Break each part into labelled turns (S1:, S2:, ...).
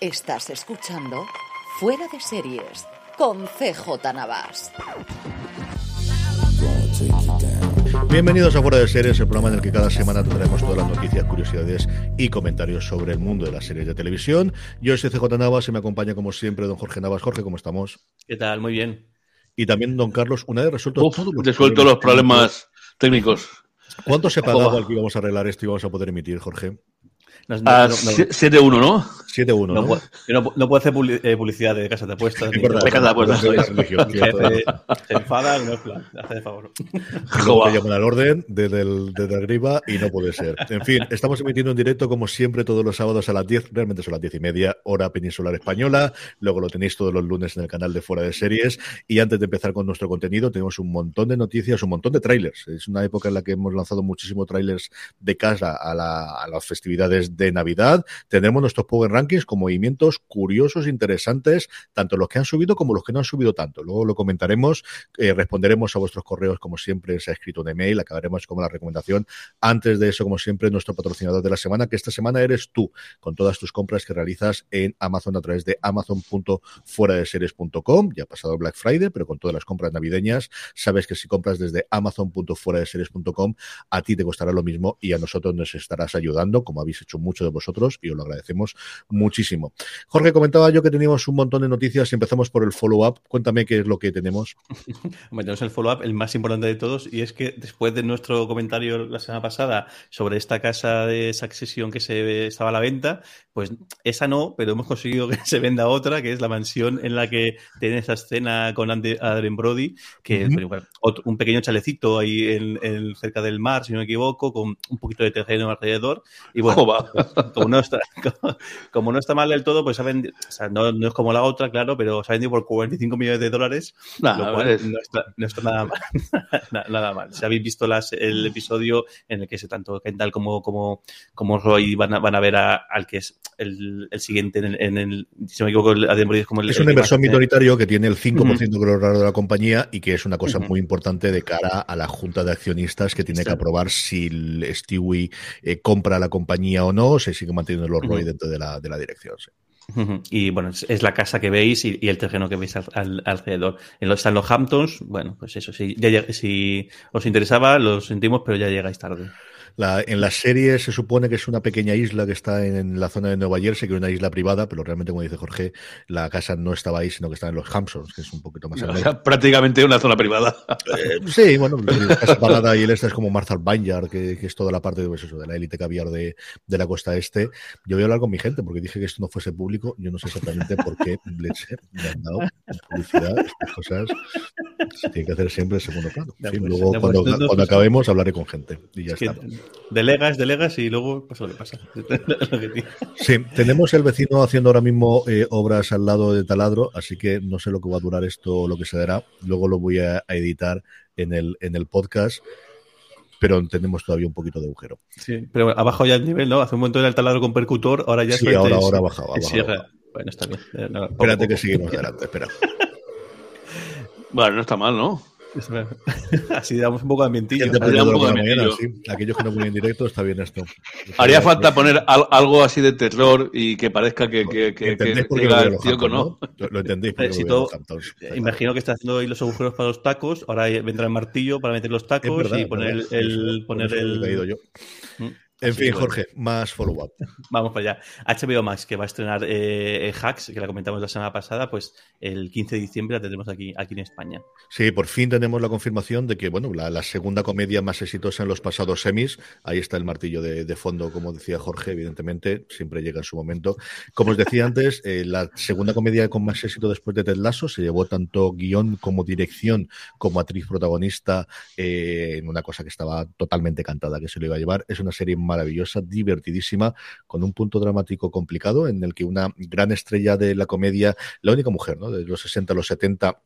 S1: Estás escuchando Fuera de Series con CJ Navas.
S2: Bienvenidos a Fuera de Series, el programa en el que cada semana tendremos todas las noticias, curiosidades y comentarios sobre el mundo de las series de televisión. Yo soy CJ Navas y me acompaña como siempre don Jorge Navas. Jorge, ¿cómo estamos?
S3: ¿Qué tal? Muy bien.
S2: Y también don Carlos, una vez resuelto
S4: Uf, resuelto los problemas técnicos.
S2: ¿Cuánto se pagaba al que íbamos a arreglar esto y vamos a poder emitir, Jorge?
S4: No, no, ah, 7-1, ¿no?
S2: 7-1, ¿no?
S3: No, puedo, no, no puedo hacer eh, publicidad de casas de apuestas.
S4: de casas de apuestas.
S3: se enfada y no es plan. Hace de favor.
S2: Te llaman al orden desde, el, desde arriba y no puede ser. En fin, estamos emitiendo en directo como siempre todos los sábados a las 10, realmente son las 10 y media, hora peninsular española. Luego lo tenéis todos los lunes en el canal de Fuera de Series. Y antes de empezar con nuestro contenido, tenemos un montón de noticias, un montón de trailers. Es una época en la que hemos lanzado muchísimos trailers de casa a, la, a las festividades de Navidad. Tendremos nuestros Power Rankings con movimientos curiosos, interesantes, tanto los que han subido como los que no han subido tanto. Luego lo comentaremos, eh, responderemos a vuestros correos como siempre se ha escrito en email, acabaremos con la recomendación. Antes de eso, como siempre, nuestro patrocinador de la semana, que esta semana eres tú, con todas tus compras que realizas en Amazon a través de amazon.fueradeseries.com. Ya ha pasado Black Friday, pero con todas las compras navideñas, sabes que si compras desde amazon.fueradeseries.com, a ti te costará lo mismo y a nosotros nos estarás ayudando, como habéis hecho mucho de vosotros y os lo agradecemos muchísimo. Jorge, comentaba yo que teníamos un montón de noticias y empezamos por el follow-up. Cuéntame qué es lo que tenemos.
S3: tenemos el follow-up, el más importante de todos, y es que después de nuestro comentario la semana pasada sobre esta casa de Succession que se estaba a la venta, pues esa no, pero hemos conseguido que se venda otra, que es la mansión en la que tiene esa escena con Adrien Brody, que es un pequeño chalecito ahí en, cerca del mar, si no me equivoco, con un poquito de terreno alrededor. Y bueno, como no está, como, no está mal del todo, pues saben, o sea, no, no, es como la otra, claro, pero se ha vendido por 45 millones de dólares, lo cual no está, no está, nada mal. nada mal. Si habéis visto las, el episodio en el que se tanto Kendall como, como, como Roy van a, van a ver a, al que es el, el siguiente en el, en el, si me equivoco, el, es como el.
S2: Es un inversor minoritario que tiene el 5% de los de la compañía y que es una cosa muy importante de cara a la junta de accionistas que tiene que aprobar si Stewie eh, compra la compañía o no, o se sigue manteniendo los ROI dentro de la, de la dirección. Sí.
S3: Y bueno, es, la casa que veis y, y el terreno que veis al, al, alrededor. En los, están los Hamptons, bueno, pues eso, si, ya, si os interesaba, lo sentimos, pero ya llegáis tarde.
S2: La, en la serie se supone que es una pequeña isla que está en, la zona de Nueva Jersey, que es una isla privada, pero realmente, como dice Jorge, la casa no estaba ahí, sino que está en los Hamptons, que es un poquito más
S4: o sea, prácticamente una zona privada.
S2: Eh, sí, bueno, la casa parada y el este es como Martha Vineyard, que, que, es toda la parte pues eso, de la élite caviar de, de, la costa este. Yo voy a hablar con mi gente, porque dije que esto no fuese público. Yo no sé exactamente por qué me han dado publicidad, estas cosas. Se tiene que hacer siempre en segundo plano. Sí, luego, cuando, cuando, acabemos, hablaré con gente. Y ya está
S3: delegas, delegas y luego pasa lo que pasa.
S2: sí, tenemos el vecino haciendo ahora mismo eh, obras al lado de taladro, así que no sé lo que va a durar esto o lo que se dará. Luego lo voy a, a editar en el, en el podcast pero tenemos todavía un poquito de agujero.
S3: Sí, pero ha bajado ya el nivel, ¿no? Hace un momento era el taladro con percutor, ahora ya
S2: Sí, ahora, ahora ha bajado. Ha
S3: bajado. Bueno, está bien.
S2: No, Espérate poco, que seguimos adelante, espera.
S4: bueno, no está mal, ¿no?
S3: Así damos un poco de ambientillo.
S2: Aquellos que no ponen directo, está bien esto.
S4: Haría falta poner algo así de terror y que parezca que, que, que, que
S2: el tío ¿no? Lo, entendéis
S3: Imagino que está haciendo ahí los agujeros para los tacos, ahora vendrá el martillo para meter los tacos y poner el... Poner el...
S2: En fin, Jorge, más follow-up.
S3: Vamos para allá. HBO Max, que va a estrenar eh, Hacks, que la comentamos la semana pasada, pues el 15 de diciembre la tendremos aquí, aquí en España.
S2: Sí, por fin tenemos la confirmación de que, bueno, la, segunda comedia más exitosa en los pasados semis, ahí está el martillo de, fondo, como decía Jorge, evidentemente, siempre llega en su momento. Como os decía antes, eh, la segunda comedia con más éxito después de Ted Lasso se llevó tanto guion como dirección, como actriz protagonista, eh, en una cosa que estaba totalmente cantada que se lo iba a llevar. Es una serie maravillosa, divertidísima, con un punto dramático complicado en el que una gran estrella de la comedia, la única mujer, ¿no? De los 60 a los 70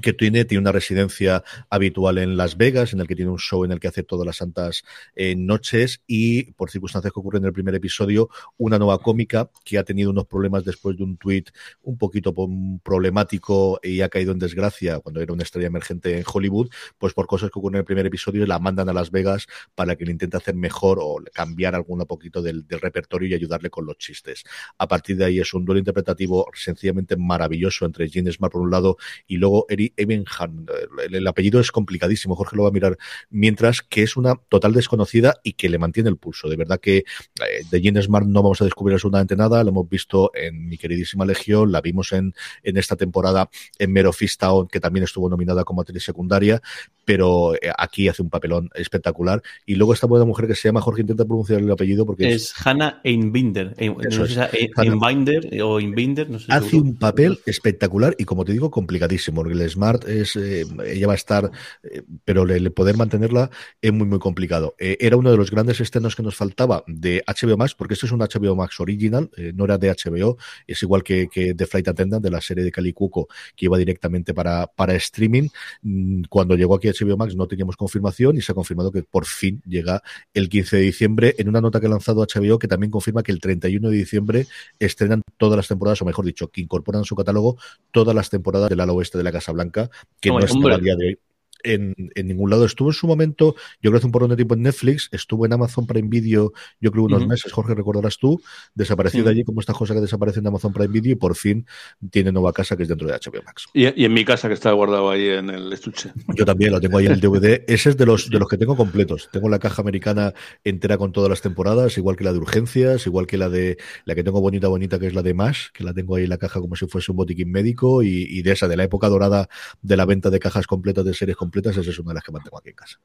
S2: que tiene, tiene una residencia habitual en Las Vegas, en el que tiene un show en el que hace todas las santas eh, noches y por circunstancias que ocurren en el primer episodio, una nueva cómica que ha tenido unos problemas después de un tuit un poquito problemático y ha caído en desgracia cuando era una estrella emergente en Hollywood, pues por cosas que ocurren en el primer episodio la mandan a Las Vegas para que le intente hacer mejor o cambiar algún poquito del, repertorio y ayudarle con los chistes. A partir de ahí es un duelo interpretativo sencillamente maravilloso entre Gene Smart por un lado y luego Eri Ebenhan. El, apellido es complicadísimo, Jorge lo va a mirar. Mientras que es una total desconocida y que le mantiene el pulso. De verdad que eh, de Smart no vamos a descubrir absolutamente nada. Lo hemos visto en mi queridísima Legión, la vimos en, en esta temporada en Mero Town, que también estuvo nominada como actriz secundaria, pero eh, aquí hace un papelón espectacular. Y luego esta buena mujer que se llama Jorge, intenta pronunciar el apellido porque
S3: es, Hannah Einbinder. No sé si Einbinder o no sé
S2: Hace un papel espectacular y como te digo, complicadísimo. Smart es, eh, ella va a estar, eh, pero el poder mantenerla es muy, muy complicado. era uno de los grandes estrenos que nos faltaba de HBO Max, porque esto es un HBO Max original, no era de HBO, es igual que, que The Flight Attendant de la serie de Cali Cuoco, que iba directamente para, para streaming. Mm, cuando llegó aquí HBO Max no teníamos confirmación y se ha confirmado que por fin llega el 15 de diciembre en una nota que ha lanzado HBO que también confirma que el 31 de diciembre estrenan todas las temporadas, o mejor dicho, que incorporan a su catálogo todas las temporadas del ala oeste de la Casa Blanca, que no, está a día de hoy en, ningún lado. Estuvo en su momento, yo creo hace un poco de tiempo en Netflix, estuvo en Amazon Prime Video, yo creo unos meses, Jorge, recordarás tú, desapareció de allí como esta cosa que desaparece en Amazon Prime Video y por fin tiene nueva casa que es dentro de HBO Max.
S4: Y, en mi casa que está guardado ahí en el estuche.
S2: Yo también lo tengo ahí en el DVD. Ese es de los, de los que tengo completos. Tengo la caja americana entera con todas las temporadas, igual que la de Urgencias, igual que la de la que tengo bonita, bonita, que es la de Mash, que la tengo ahí en la caja como si fuese un botiquín médico y, y de esa, de la época dorada de la venta de cajas completas, de series completas, esa es una de las que mantengo aquí en casa.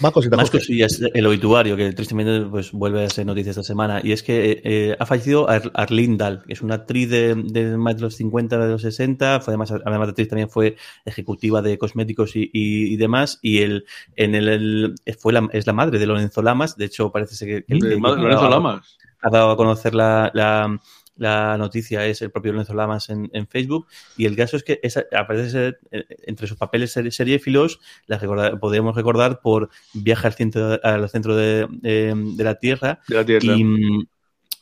S3: Más cosillas. El obituario, que tristemente pues, vuelve a ser noticia esta semana. Y es que eh, ha fallecido Arlene Dahl, que es una actriz de, más de los 50, de los 60. Fue además, además de actriz, también fue ejecutiva de cosméticos y, demás. Y el, en el, fue la, es la madre de Lorenzo Lamas. De hecho, parece ser que.
S4: Lorenzo Lamas.
S3: Ha dado a conocer la la noticia es el propio Lorenzo Lamas en, Facebook. Y el caso es que esa, aparece eh, entre sus papeles seriéfilos, la podríamos recordar por Viaje al centro, al centro de, de, la Tierra.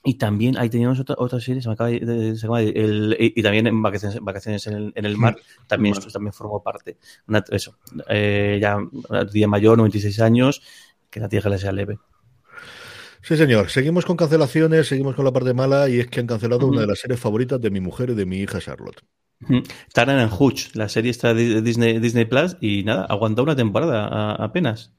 S3: Y, también ahí teníamos otra, otra serie, se me acaba de, se el, y, también en Vacaciones, vacaciones en, el, en el Mar, también, esto también formó parte. Una, eso, eh, ya día mayor, 96 años, que la Tierra le sea leve.
S2: Sí, señor. Seguimos con cancelaciones, seguimos con la parte mala y es que han cancelado una de las series favoritas de mi mujer y de mi hija Charlotte.
S3: Taran and Hutch, la serie está de Disney, Disney Plus y nada, aguantó una temporada apenas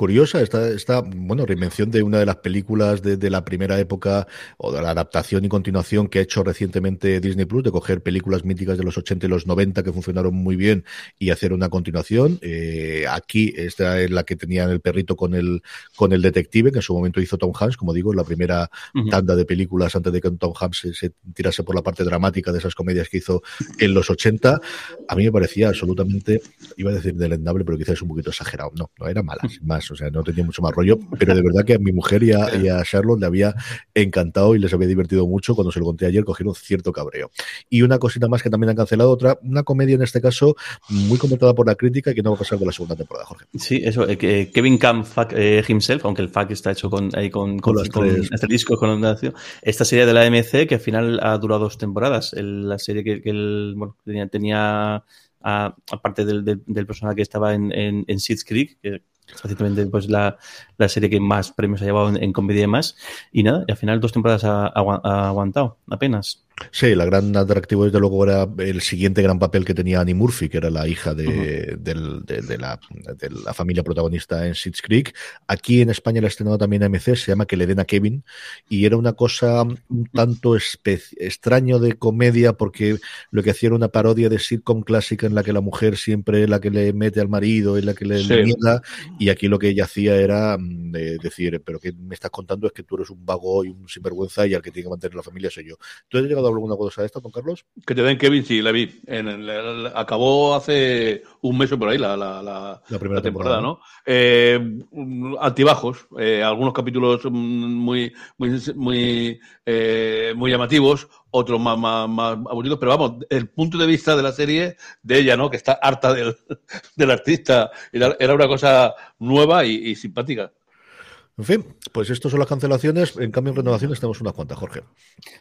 S2: curiosa, esta, esta bueno, reinvención de una de las películas de, la primera época o de la adaptación y continuación que ha hecho recientemente Disney Plus, de coger películas míticas de los 80 y los 90 que funcionaron muy bien y hacer una continuación. Eh, aquí esta es la que tenía el perrito con el, con el detective, que en su momento hizo Tom Hanks, como digo, la primera tanda de películas antes de que Tom Hanks se, tirase por la parte dramática de esas comedias que hizo en los 80. A mí me parecía absolutamente, iba a decir delendable, pero quizás un poquito exagerado. No, no era mala, sin más o sea, no tenía mucho más rollo, pero de verdad que a mi mujer y a, Charlotte le había encantado y les había divertido mucho. Cuando se lo conté ayer, cogieron cierto cabreo. Y una cosita más que también han cancelado, otra, una comedia en este caso muy comentada por la crítica y que no va a pasar de la segunda temporada, Jorge.
S3: Sí, eso, eh, Kevin Camp eh, himself, aunque el fuck está hecho con, ahí con, con, este disco, con esta serie de la MC que al final ha durado dos temporadas. la serie que, bueno, tenía, tenía aparte del, del, del personaje que estaba en, en, en Schitt's Creek, que recientemente pues, la, la serie que más premios ha llevado en, en comedia y demás. Y nada, y al final dos temporadas ha, ha agua- ha aguantado, apenas.
S2: Sí, la gran atractivo desde luego era el siguiente gran papel que tenía Annie Murphy, que era la hija de, del- de- de la, de la familia protagonista en Schitt's Creek. Aquí en España la estrenado también AMC, se llama Que le den a Kevin, y era una cosa un tanto extraño de comedia porque lo que hacía era una parodia de sitcom clásica en la que la mujer siempre es la que le mete al marido, es la que le,
S4: Sí.
S2: le y aquí lo que ella hacía era mm, eh, decir, pero que me estás contando es que tú eres un vago y un sinvergüenza y al que tiene que mantener la familia soy yo. ¿Tú has llegado a alguna cosa de esta, don Carlos?
S4: Que te den Kevin, sí, la vi. En acabó hace un mes o por ahí la, la, la-
S2: La primera
S4: temporada,
S2: temporada,
S4: ¿no? Eh, altibajos, eh, algunos capítulos mm, muy, muy, muy, eh, muy llamativos, otros más, más, más aburridos, pero vamos, el punto de vista de la serie de ella, ¿no? Que está harta del, del artista, era, era una cosa nueva y, y simpática.
S2: En fin, pues estas son las cancelaciones. En cambio, en renovaciones tenemos unas cuantas, Jorge.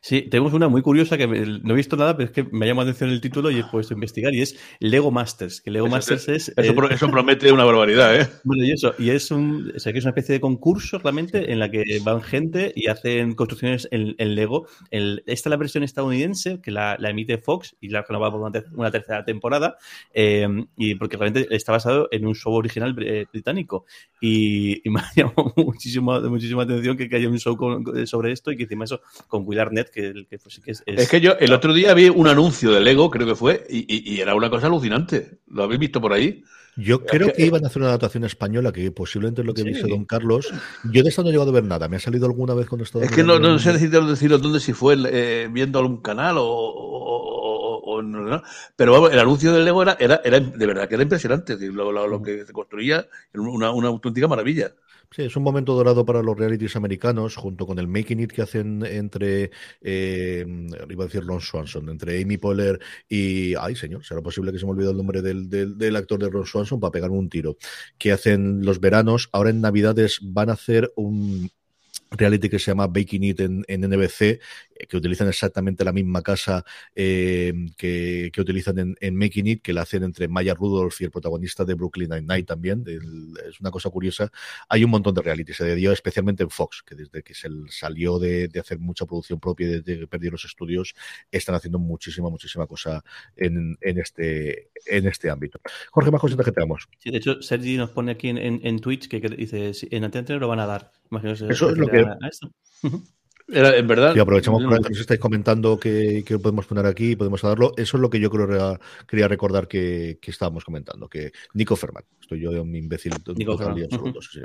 S3: Sí, tenemos una muy curiosa que no he visto nada, pero es que me ha llamado la atención el título y he puesto a investigar y es Lego Masters, que Lego
S4: Eso
S3: Masters
S4: te-
S3: es...
S4: Eso,
S3: eh,
S4: eso promete una barbaridad, ¿eh?
S3: Bueno, y eso, y es un, o sea, que es una especie de concurso realmente en la que van gente y hacen construcciones en, en Lego. El- esta es la versión estadounidense que la, la emite Fox y la renovada por una, ter- una tercera temporada, eh, y porque realmente está basado en un show original eh, británico. Y, y me ha llamado muchísimo, muchísima atención que, que haya un show con- sobre esto y que encima eso con Will Arnett, que, el- que pues sí que es, es-
S4: Es que yo el otro día vi un anuncio de Lego, creo que fue, y, y- y era una cosa alucinante. ¿Lo habéis visto por ahí?
S2: Yo creo
S4: que-
S2: iban a hacer una adaptación española, que posiblemente es lo que
S4: Sí.
S2: dice Don Carlos. Yo de esta no he llegado a ver nada. Me ha salido alguna vez cuando estaba.
S4: Es que no, no sé decir, deciros dónde, si fue eh, viendo algún canal o, o- o- o en ordenador. Pero vamos, el anuncio del Lego era, era, era de verdad que era impresionante. Lo, lo- lo que se construía era una, una auténtica maravilla.
S2: Sí, es un momento dorado para los realities americanos, junto con el Making It que hacen entre, eh, iba a decir Ron Swanson, entre Amy Poehler y, ay señor, será posible que se me olvide el nombre del, del, actor de Ron Swanson para pegarme un tiro, que hacen los veranos, ahora en Navidades van a hacer un reality que se llama Baking It en, en NBC, que utilizan exactamente la misma casa eh, que, que utilizan en, en Making It, que la hacen entre Maya Rudolph y el protagonista de Brooklyn Nine-Nine también. es una cosa curiosa. Hay un montón de reality, se dio especialmente en Fox, que desde que se salió de, de hacer mucha producción propia y desde que perdió los estudios, están haciendo muchísima, muchísima cosa en, en, este, en este ámbito. Jorge, más cositas que tenemos.
S3: Sí, de hecho, Sergi nos pone aquí en, en, en Twitch que, que dice, en Antena 3 lo van a dar. Imagino que
S2: Eso es lo que-
S3: a- a esto.
S4: Era, en verdad.
S2: Y aprovechamos
S4: no-
S2: que nos estáis comentando que, que podemos poner aquí, podemos darlo. Eso es lo que yo creo que quería recordar que, que estábamos comentando, que Nico Ferman, estoy yo un imbécil
S3: Nico
S2: total y sí,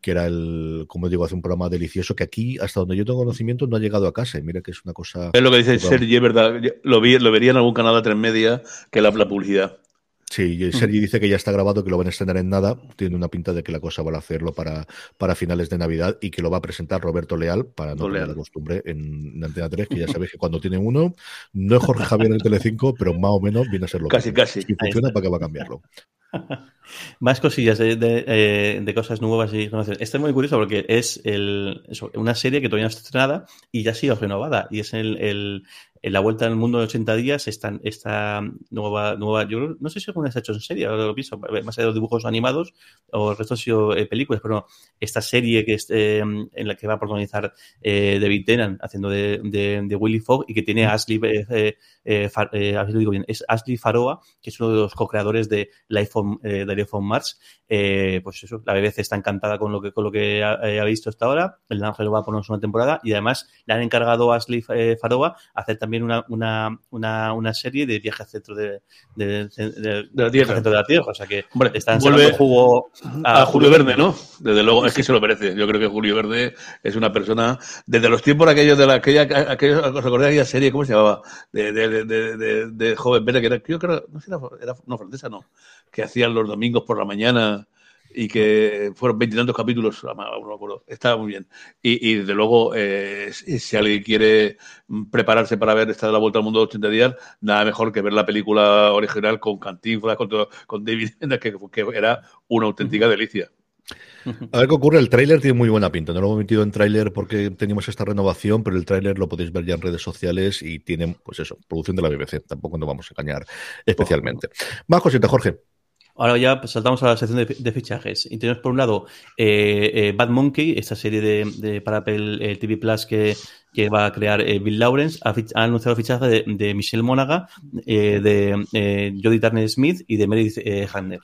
S2: que era el, como digo, hace un programa delicioso que aquí, hasta donde yo tengo conocimiento, no ha llegado a casa. Y mira que es una cosa.
S4: Es lo que dice. Sergi, es verdad. Lo, vi, lo vería en algún canal de tres media que la, la publicidad.
S2: Sí, y Sergi dice que ya está grabado, que lo van a estrenar en nada. Tiene una pinta de que la cosa van a hacerlo para, para finales de Navidad y que lo va a presentar Roberto Leal para no tener la costumbre en, en Antena 3, que ya sabéis que cuando tiene uno, no es Jorge Javier en Telecinco, pero más o menos viene a ser lo
S4: Casi,
S2: mismo.
S4: casi.
S2: Si funciona, ¿para qué va a cambiarlo?
S3: Más cosillas de, de, eh, de cosas nuevas y renovaciones. Esta es muy curioso porque es el, eso, una serie que todavía no está estrenada y ya ha sido renovada. Y es el, el, en la vuelta al mundo de 80 días, esta, esta nueva, nueva, yo no sé si alguna se ha hecho en serie, ahora lo pienso, más allá de los dibujos animados o el resto han sido eh, películas, pero no, esta serie que es, eh, en la que va a protagonizar eh, David Tennant haciendo de, de, de Willy Fogg y que tiene a Ashley, eh, eh, eh, a si lo digo bien, es Ashley Faroa, que es uno de los co-creadores de Life on, eh, de Life on Mars. Pues eso, la BBC está encantada con lo que, con lo que ha, ha visto hasta ahora. El Ángel va a ponernos una temporada y además le han encargado a Ashley Faroa hacer también una, una, una, una serie de viaje al centro de, de, de- de-
S4: la Tierra.
S3: centro de la Tierra. O sea que
S4: Hombre,
S3: están
S4: vuelve
S3: jugo
S4: A Julio Verne, ¿no? Desde luego, es que se lo merece. Yo creo que Julio Verne es una persona, desde los tiempos aquellos de la, aquella, aquellos, ¿os acordáis de aquella serie, cómo se llamaba? De, de, de, de, de- de joven Verne, que era, yo creo, no sé, era, era- no, francesa, no, que hacían los domingos por la mañana y que fueron veintitantos capítulos, no me acuerdo, estaba muy bien. Y, y desde luego, eh, si alguien quiere prepararse para ver esta de la vuelta al mundo de 80 días, nada mejor que ver la película original con Cantinflas, con, todo- con David, que, que era una auténtica delicia.
S2: A ver qué ocurre. El tráiler tiene muy buena pinta. No lo hemos metido en tráiler porque teníamos esta renovación, pero el tráiler lo podéis ver ya en redes sociales y tiene, pues eso, producción de la BBC. Tampoco nos vamos a engañar especialmente. Más cositas, Jorge.
S3: Ahora ya pues, saltamos a la sección de, fichajes. Y tenemos por un lado eh, eh, Bad Monkey, esta serie de, para Apple TV Plus que, va a crear eh, Bill Lawrence. Ha, anunciado fichaje de, Michelle Mónaga, de Jodie Turner Smith y de Meredith Handler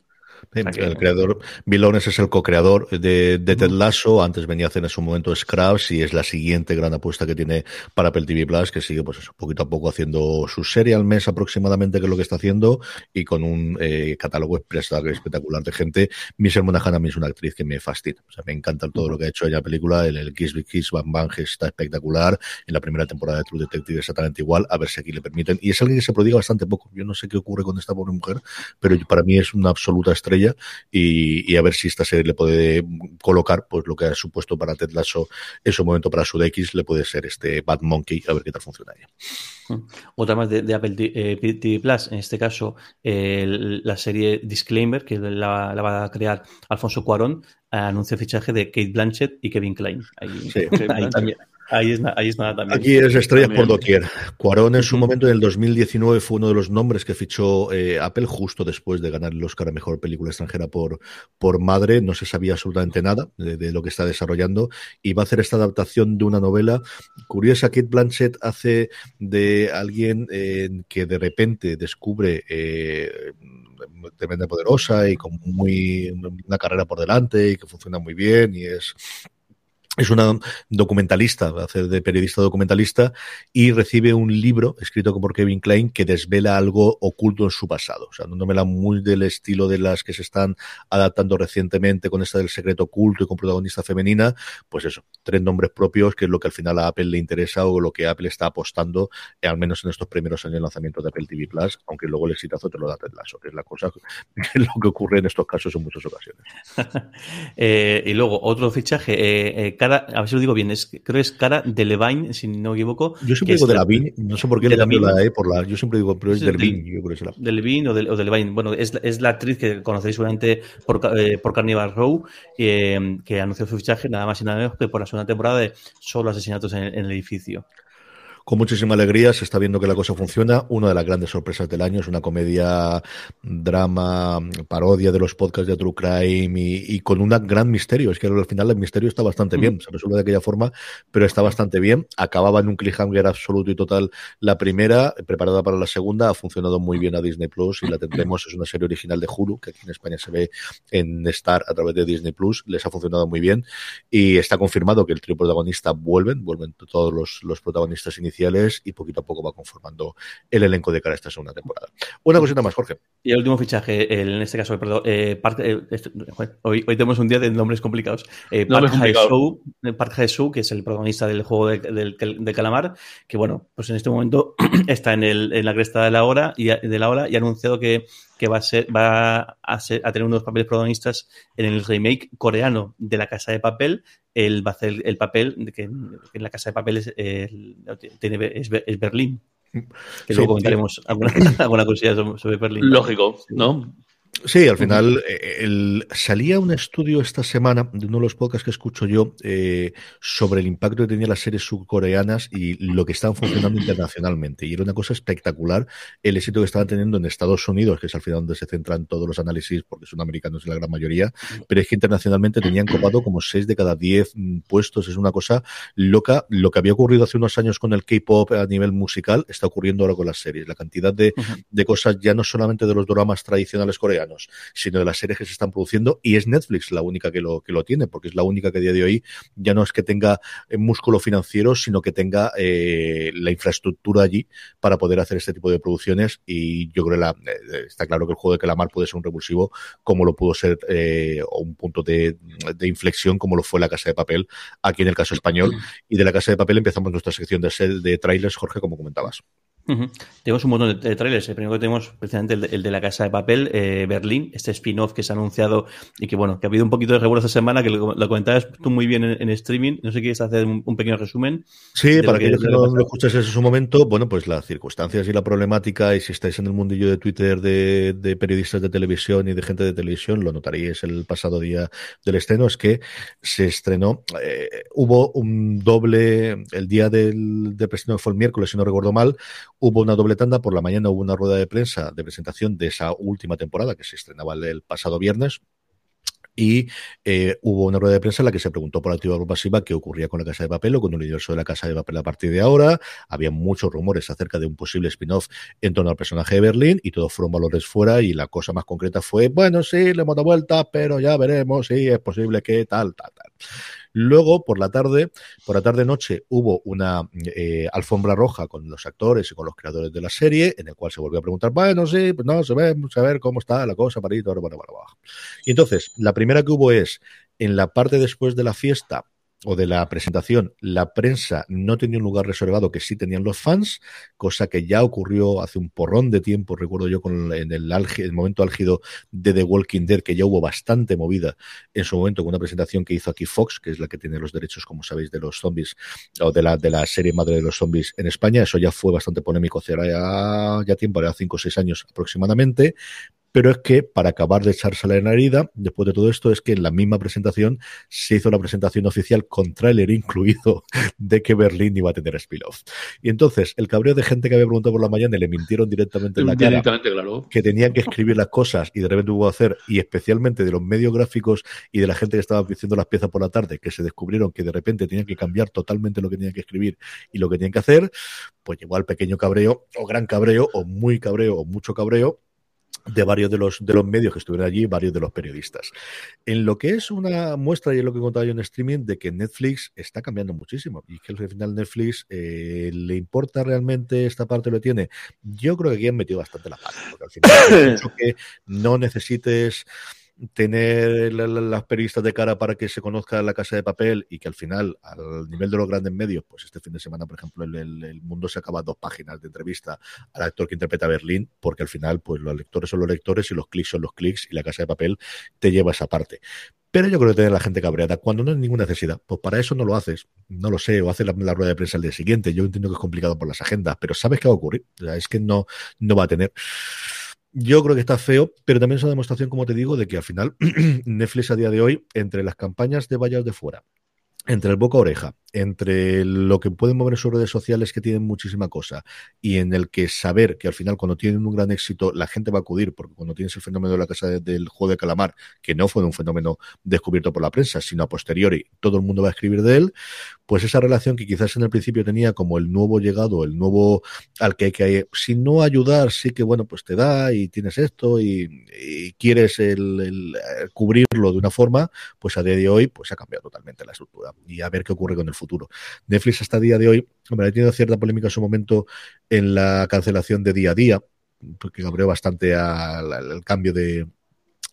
S2: el creador, Bill es el co-creador de, Ted Lasso, antes venía a hacer en su momento Scraps y es la siguiente gran apuesta que tiene para Apple TV Plus, que sigue pues eso, poquito a poco haciendo su serie al mes aproximadamente, que es lo que está haciendo, y con un eh, catálogo espectacular de gente. Michelle Monaghan a mí es una actriz que me fascina, o sea, me encanta todo lo que ha hecho ella en la película, el, el Kiss Big Kiss Bang Bang está espectacular, en la primera temporada de True Detective exactamente igual, a ver si aquí le permiten, y es alguien que se prodiga bastante poco, yo no sé qué ocurre con esta pobre mujer, pero para mí es una absoluta estrella y, a ver si esta serie le puede colocar pues lo que ha supuesto para Ted Lasso en su momento para su DX le puede ser este Bad Monkey, a ver qué tal funciona
S3: mm. Otra más de, Apple TV eh, Plus, en este caso la serie Disclaimer, que la, va a crear Alfonso Cuarón, anunció fichaje de Kate Blanchett y Kevin Klein. Ahí, también, Ahí es, nada también.
S2: Aquí es estrellas por doquier. Cuarón en su momento, en el 2019, fue uno de los nombres que fichó eh, Apple justo después de ganar el Oscar a Mejor Película Extranjera por, por Madre. No se sabía absolutamente nada de, lo que está desarrollando y va a hacer esta adaptación de una novela curiosa. Kate Blanchett hace de alguien eh, que de repente descubre eh, tremenda poderosa y con muy una carrera por delante y que funciona muy bien y es es una documentalista, hacer de periodista documentalista y recibe un libro escrito por Kevin Klein que desvela algo oculto en su pasado. O sea, no me la muy del estilo de las que se están adaptando recientemente con esta del secreto oculto y con protagonista femenina. Pues eso, tres nombres propios que es lo que al final a Apple le interesa o lo que Apple está apostando, eh, al menos en estos primeros años de lanzamiento de Apple TV Plus, aunque luego el exitazo te lo da Ted Lasso, que es la cosa, que es lo que ocurre en estos casos en muchas ocasiones.
S3: Eh, y luego otro fichaje, eh, cara, a ver si lo digo bien, es, creo que es cara de Levine, si no me equivoco.
S2: Yo siempre digo de Levine, no sé por qué le cambio la E por la. Yo siempre digo, pero es de Levine, yo creo que es
S3: De Levine o de, o de Levine. Bueno, es, es, la actriz que conocéis seguramente por, eh, por Carnival Row, eh, que anunció su fichaje nada más y nada menos que por la segunda temporada de Solo Asesinatos en el Edificio
S2: con muchísima alegría. Se está viendo que la cosa funciona. Una de las grandes sorpresas del año es una comedia, drama, parodia de los podcasts de True Crime y, con un gran misterio. Es que al final el misterio está bastante bien. Se resuelve de aquella forma, pero está bastante bien. Acababa en un cliffhanger absoluto y total la primera, preparada para la segunda. Ha funcionado muy bien a Disney Plus y la tendremos. Es una serie original de Hulu, que aquí en España se ve en Star a través de Disney Plus. Les ha funcionado muy bien y está confirmado que el trío protagonista vuelven, vuelven todos los, los protagonistas iniciales y poquito a poco va conformando el elenco de cara a esta segunda temporada. Una cosita más, Jorge.
S3: Y el último fichaje, en este caso, perdón, eh, eh, este, hoy, hoy, tenemos un día de nombres complicados. Eh, Park Hae-soo, que es el protagonista del juego de, calamar, que bueno, pues en este momento está en, el, en la cresta de la hora y de la hora y ha anunciado que que va a ser va a, ser, a tener unos papeles protagonistas en el remake coreano de La Casa de Papel. Él va a hacer el papel que, en La Casa de Papel es, tiene, es, Berlín. Que luego comentaremos alguna, alguna cosilla sobre Berlín.
S4: Lógico, ¿no?
S2: Sí, al final eh, el, salía un estudio esta semana de uno de los podcasts que escucho yo eh, sobre el impacto que tenían las series subcoreanas y lo que estaban funcionando internacionalmente. Y era una cosa espectacular el éxito que estaban teniendo en Estados Unidos, que es al final donde se centran todos los análisis, porque son americanos en la gran mayoría, pero es que internacionalmente tenían copado como 6 de cada 10 mm, puestos. Es una cosa loca. Lo que había ocurrido hace unos años con el K-pop a nivel musical está ocurriendo ahora con las series. La cantidad de, de cosas ya no solamente de los dramas tradicionales coreanos, sino de las series que se están produciendo y es Netflix la única que lo, que lo tiene, porque es la única que a día de hoy ya no es que tenga eh, músculo financiero, sino que tenga eh, la infraestructura allí para poder hacer este tipo de producciones y yo creo que la, eh, está claro que el juego de Calamar puede ser un revulsivo como lo pudo ser o un punto de, de, inflexión como lo fue la Casa de Papel aquí en el caso español y de la Casa de Papel empezamos nuestra sección de, de trailers, Jorge, como comentabas.
S3: Tenemos un montón de, trailers. El primero que tenemos, precisamente el de, la Casa de Papel, eh, Berlín, este spin-off que se ha anunciado y que, bueno, que ha habido un poquito de revuelo esta semana, que lo, comentabas tú muy bien en, streaming. No sé si quieres hacer un, pequeño resumen.
S2: Sí, para que, que no lo escuches en su momento, bueno, pues las circunstancias y la problemática, y si estáis en el mundillo de Twitter de, periodistas de televisión y de gente de televisión, lo notaríais el pasado día del estreno, es que se estrenó, eh, hubo un doble, el día del, del fue el miércoles, si no recuerdo mal, Hubo una doble tanda, por la mañana hubo una rueda de prensa de presentación de esa última temporada que se estrenaba el pasado viernes, y eh, hubo una rueda de prensa en la que se preguntó por activa o pasiva qué ocurría con la Casa de Papel o con el universo de la Casa de Papel a partir de ahora. Había muchos rumores acerca de un posible spin-off en torno al personaje de Berlín y todos fueron valores fuera y la cosa más concreta fue, bueno, sí, le hemos dado vuelta, pero ya veremos si es posible que tal, tal, tal. Luego, por la tarde, por la tarde-noche, hubo una eh, alfombra roja con los actores y con los creadores de la serie, en el cual se volvió a preguntar, bueno, sí, pues no, se ve, a ver cómo está la cosa, para bueno, bueno, bueno. Y entonces, la primera que hubo es, en la parte después de la fiesta, o de la presentación, la prensa no tenía un lugar reservado que sí tenían los fans, cosa que ya ocurrió hace un porrón de tiempo, recuerdo yo con en el, el momento álgido de The Walking Dead, que ya hubo bastante movida en su momento con una presentación que hizo aquí Fox, que es la que tiene los derechos, como sabéis, de los zombies, o de la, de la serie madre de los zombies en España. Eso ya fue bastante polémico hace ya, ya tiempo, era cinco o seis años aproximadamente, pero es que para acabar de echarse la herida, después de todo esto, es que en la misma presentación se hizo la presentación oficial con tráiler incluido de que Berlín iba a tener spin-off. Y entonces, el cabreo de gente que había preguntado por la mañana le mintieron directamente en la cara que tenían que escribir las cosas y de repente hubo que hacer, y especialmente de los medios gráficos y de la gente que estaba diciendo las piezas por la tarde, que se descubrieron que de repente tenían que cambiar totalmente lo que tenían que escribir y lo que tenían que hacer, pues llegó al pequeño cabreo, o gran cabreo, o muy cabreo, o mucho cabreo, de varios de los, de los medios que estuvieron allí, varios de los periodistas. En lo que es una muestra, y es lo que he contado yo en streaming, de que Netflix está cambiando muchísimo y que al final Netflix eh, le importa realmente esta parte lo tiene. Yo creo que aquí han metido bastante la pata, porque al final que no necesites tener las periodistas de cara para que se conozca la casa de papel y que al final, al nivel de los grandes medios, pues este fin de semana, por ejemplo, el, mundo se acaba dos páginas de entrevista al actor que interpreta Berlín, porque al final, pues los lectores son los lectores y los clics son los clics y la casa de papel te lleva a esa parte. Pero yo creo que tener la gente cabreada cuando no hay ninguna necesidad. Pues para eso no lo haces. No lo sé. O haces la, rueda de prensa el día siguiente. Yo entiendo que es complicado por las agendas, pero sabes qué va a ocurrir. O sea, es que no, no va a tener. Yo creo que está feo, pero también es una demostración, como te digo, de que al final Netflix a día de hoy, entre las campañas de vallas de fuera, entre el boca oreja, entre lo que pueden mover en sus redes sociales que tienen muchísima cosa y en el que saber que al final cuando tienen un gran éxito la gente va a acudir porque cuando tienes el fenómeno de la casa del juego de calamar que no fue un fenómeno descubierto por la prensa sino a posteriori todo el mundo va a escribir de él pues esa relación que quizás en el principio tenía como el nuevo llegado el nuevo al que hay que si no ayudar sí que bueno pues te da y tienes esto y, quieres el, cubrirlo de una forma pues a día de hoy pues ha cambiado totalmente la estructura y a ver qué ocurre con el futuro. Netflix hasta día de hoy, hombre, ha tenido cierta polémica en su momento en la cancelación de día a día, porque abrió bastante al, cambio de,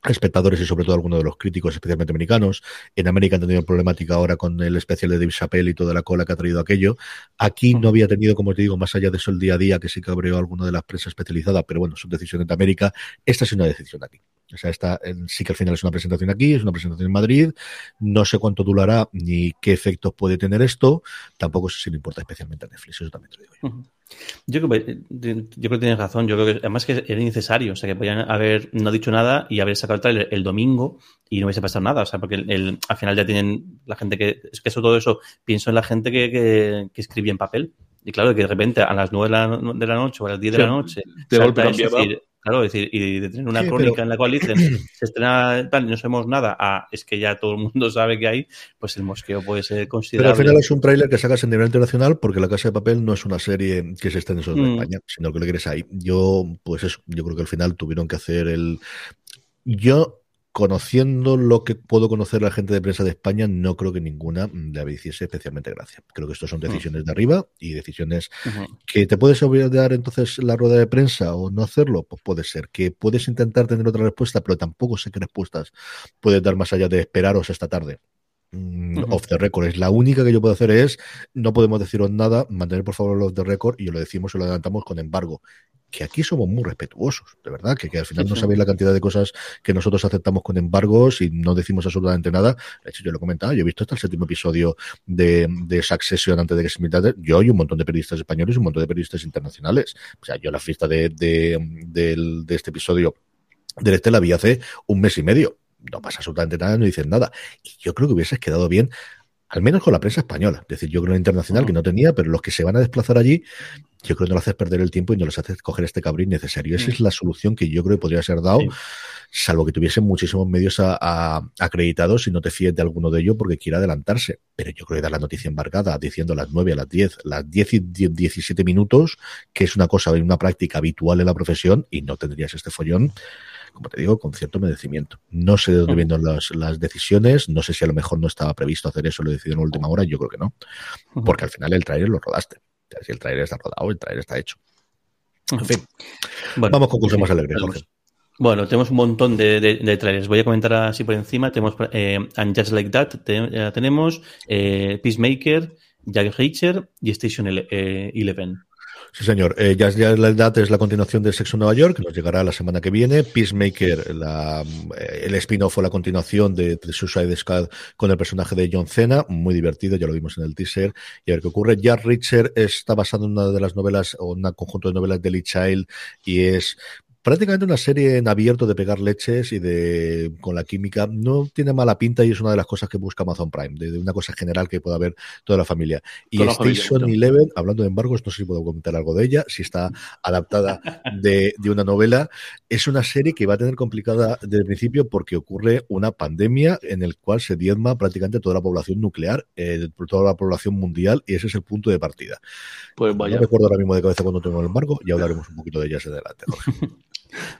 S2: espectadores y sobre todo algunos de los críticos, especialmente americanos. En América han tenido problemática ahora con el especial de Dave Chappelle y toda la cola que ha traído aquello. Aquí no había tenido, como te digo, más allá de eso el día a día, que sí que abrió alguna de las prensa especializada, pero bueno, son decisiones de América. Esta es una decisión aquí. O sea, esta sí que al final es una presentación aquí, es una presentación en Madrid. No sé cuánto durará ni qué efectos puede tener esto. Tampoco sé si le importa especialmente a Netflix, eso también te lo digo yo.
S3: Yo creo, que, yo creo que tienes razón. Yo creo que además que era innecesario. O sea, que podían haber no dicho nada y haber sacado el trailer el domingo y no hubiese pasado nada. O sea, porque el, al final ya tienen la gente que. Es que eso, todo eso, pienso en la gente que, que, que escribía en papel. Y claro, que de repente a las 9 de la, de la noche o a las 10 de la noche.
S4: De golpe eso,
S3: Claro, decir, y de tener una crónica en la cual dicen se estrena tal y no sabemos nada, ah, es que ya todo el mundo sabe que hay, pues el mosqueo puede ser considerable.
S2: Pero al final es un tráiler que sacas en nivel internacional porque La Casa de Papel no es una serie que se esté en solo en mm. España, sino que lo quieres ahí. Yo, pues eso, yo creo que al final tuvieron que hacer el. Yo conociendo lo que puedo conocer la gente de prensa de España, no creo que ninguna le hiciese especialmente gracia. Creo que esto son mm. decisiones de arriba y decisiones que te puedes olvidar entonces la rueda de prensa o no hacerlo, pues puede ser. Que puedes intentar tener otra respuesta, pero tampoco sé qué respuestas puedes dar más allá de esperaros esta tarde mm, off the record. Es la única que yo puedo hacer es, no podemos deciros nada, mantener por favor off the record y lo decimos y lo adelantamos con embargo que aquí somos muy respetuosos, de verdad, que, al final no sabéis la cantidad de cosas que nosotros aceptamos con embargos y no decimos absolutamente nada. De hecho, yo lo comentaba, yo he visto hasta el séptimo episodio de, de Succession antes de que se emitiera, yo y un montón de periodistas españoles y un montón de periodistas internacionales. O sea, yo la fiesta de, de, de este episodio del Este la vi hace un mes y medio. No pasa absolutamente nada, no dicen nada. Y yo creo que hubiese quedado bien al menos con la prensa española. Es decir, yo creo internacional que no tenía, pero los que se van a desplazar allí, yo creo que no les haces perder el tiempo y no les haces coger este cabrín necesario. Esa es la solución que yo creo que podría ser dado, salvo que tuviesen muchísimos medios acreditados y no te fíes de alguno de ellos porque quiera adelantarse. Pero yo creo que dar la noticia embargada diciendo a las 9, a las 10, las 10 y 17 minutos, que es una cosa, una práctica habitual en la profesión y no tendrías este follón como te digo, con cierto merecimiento. No sé de dónde vienen las, las, decisiones, no sé si a lo mejor no estaba previsto hacer eso, lo decidieron en última hora, yo creo que no, porque al final el trailer lo rodaste. Si el trailer está rodado, el trailer está hecho. En fin, vamos con cosas más alegres, Jorge.
S3: Bueno, tenemos un montón de, de, trailers. Voy a comentar así por encima. Tenemos eh, And Just Like That, tenemos eh, Peacemaker, Jack Reacher y Station eh, Eleven.
S2: Sí, señor. Eh, ya, ya la edad es la continuación de Sexo Nueva York, que nos llegará la semana que viene. Peacemaker, la, eh, el spin-off o la continuación de, de, Suicide Squad con el personaje de John Cena, muy divertido, ya lo vimos en el teaser. Y a ver qué ocurre. Jack Richard está basado en una de las novelas, o un conjunto de novelas de Lee Child, y es prácticamente una serie en abierto de pegar leches y de con la química. No tiene mala pinta y es una de las cosas que busca Amazon Prime, de, una cosa general que pueda ver toda la familia. Y Station Eleven, hablando de embargos, no sé si puedo comentar algo de ella, si está adaptada de, de, una novela. Es una serie que va a tener complicada desde el principio porque ocurre una pandemia en el cual se diezma prácticamente toda la población nuclear, eh, toda la población mundial, y ese es el punto de partida. Pues vaya. No recuerdo ahora mismo de cabeza cuando tengo el embargo, y hablaremos un poquito de ella adelante.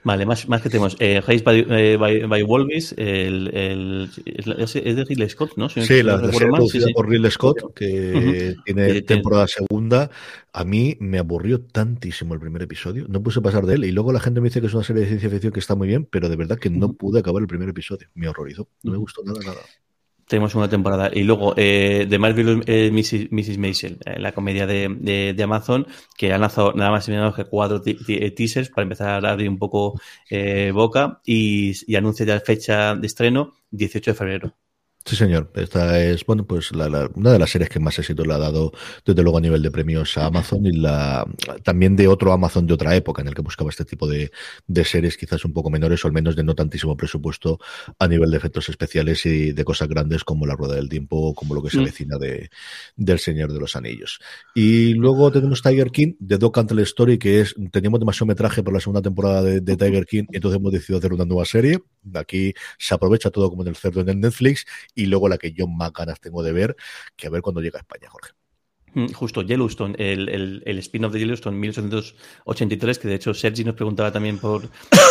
S3: Vale, más, más que tenemos. Eh, by, eh, by, by Wolvis, el, el, es, de Ridley Scott, ¿no?
S2: sí, la, la serie producida sí, por Ridley Scott, que tiene temporada segunda. A mí me aburrió tantísimo el primer episodio. No puse pasar de él. Y luego la gente me dice que es una serie de ciencia ficción que está muy bien, pero de verdad que no pude acabar el primer episodio. Me horrorizó. No me gustó nada, nada.
S3: Tenemos una temporada. Y luego, eh, de Marvel eh, Mrs. Mrs. Maisel, eh, la comedia de, de, Amazon, que ha lanzado nada más y menos que cuatro eh, teasers para empezar a abrir un poco eh, boca y, y anuncia ya fecha de estreno, 18 de febrero.
S2: Sí, señor. Esta es, bueno, pues la, la, una de las series que más éxito le ha dado, desde luego, a nivel de premios a Amazon y la también de otro Amazon de otra época en el que buscaba este tipo de, de series quizás un poco menores o al menos de no tantísimo presupuesto a nivel de efectos especiales y de cosas grandes como La Rueda del Tiempo o como lo que se mm. avecina de, del Señor de los Anillos. Y luego tenemos Tiger King, de Doc Antle Story, que es, teníamos demasiado metraje por la segunda temporada de, de Tiger King entonces hemos decidido hacer una nueva serie. Aquí se aprovecha todo como en el cerdo en el Netflix y luego la que yo más ganas tengo de ver, que a ver cuando llega a España, Jorge.
S3: Mm, justo, Yellowstone, el, el, el spin-off de Yellowstone 1883, que de hecho Sergi nos preguntaba también por,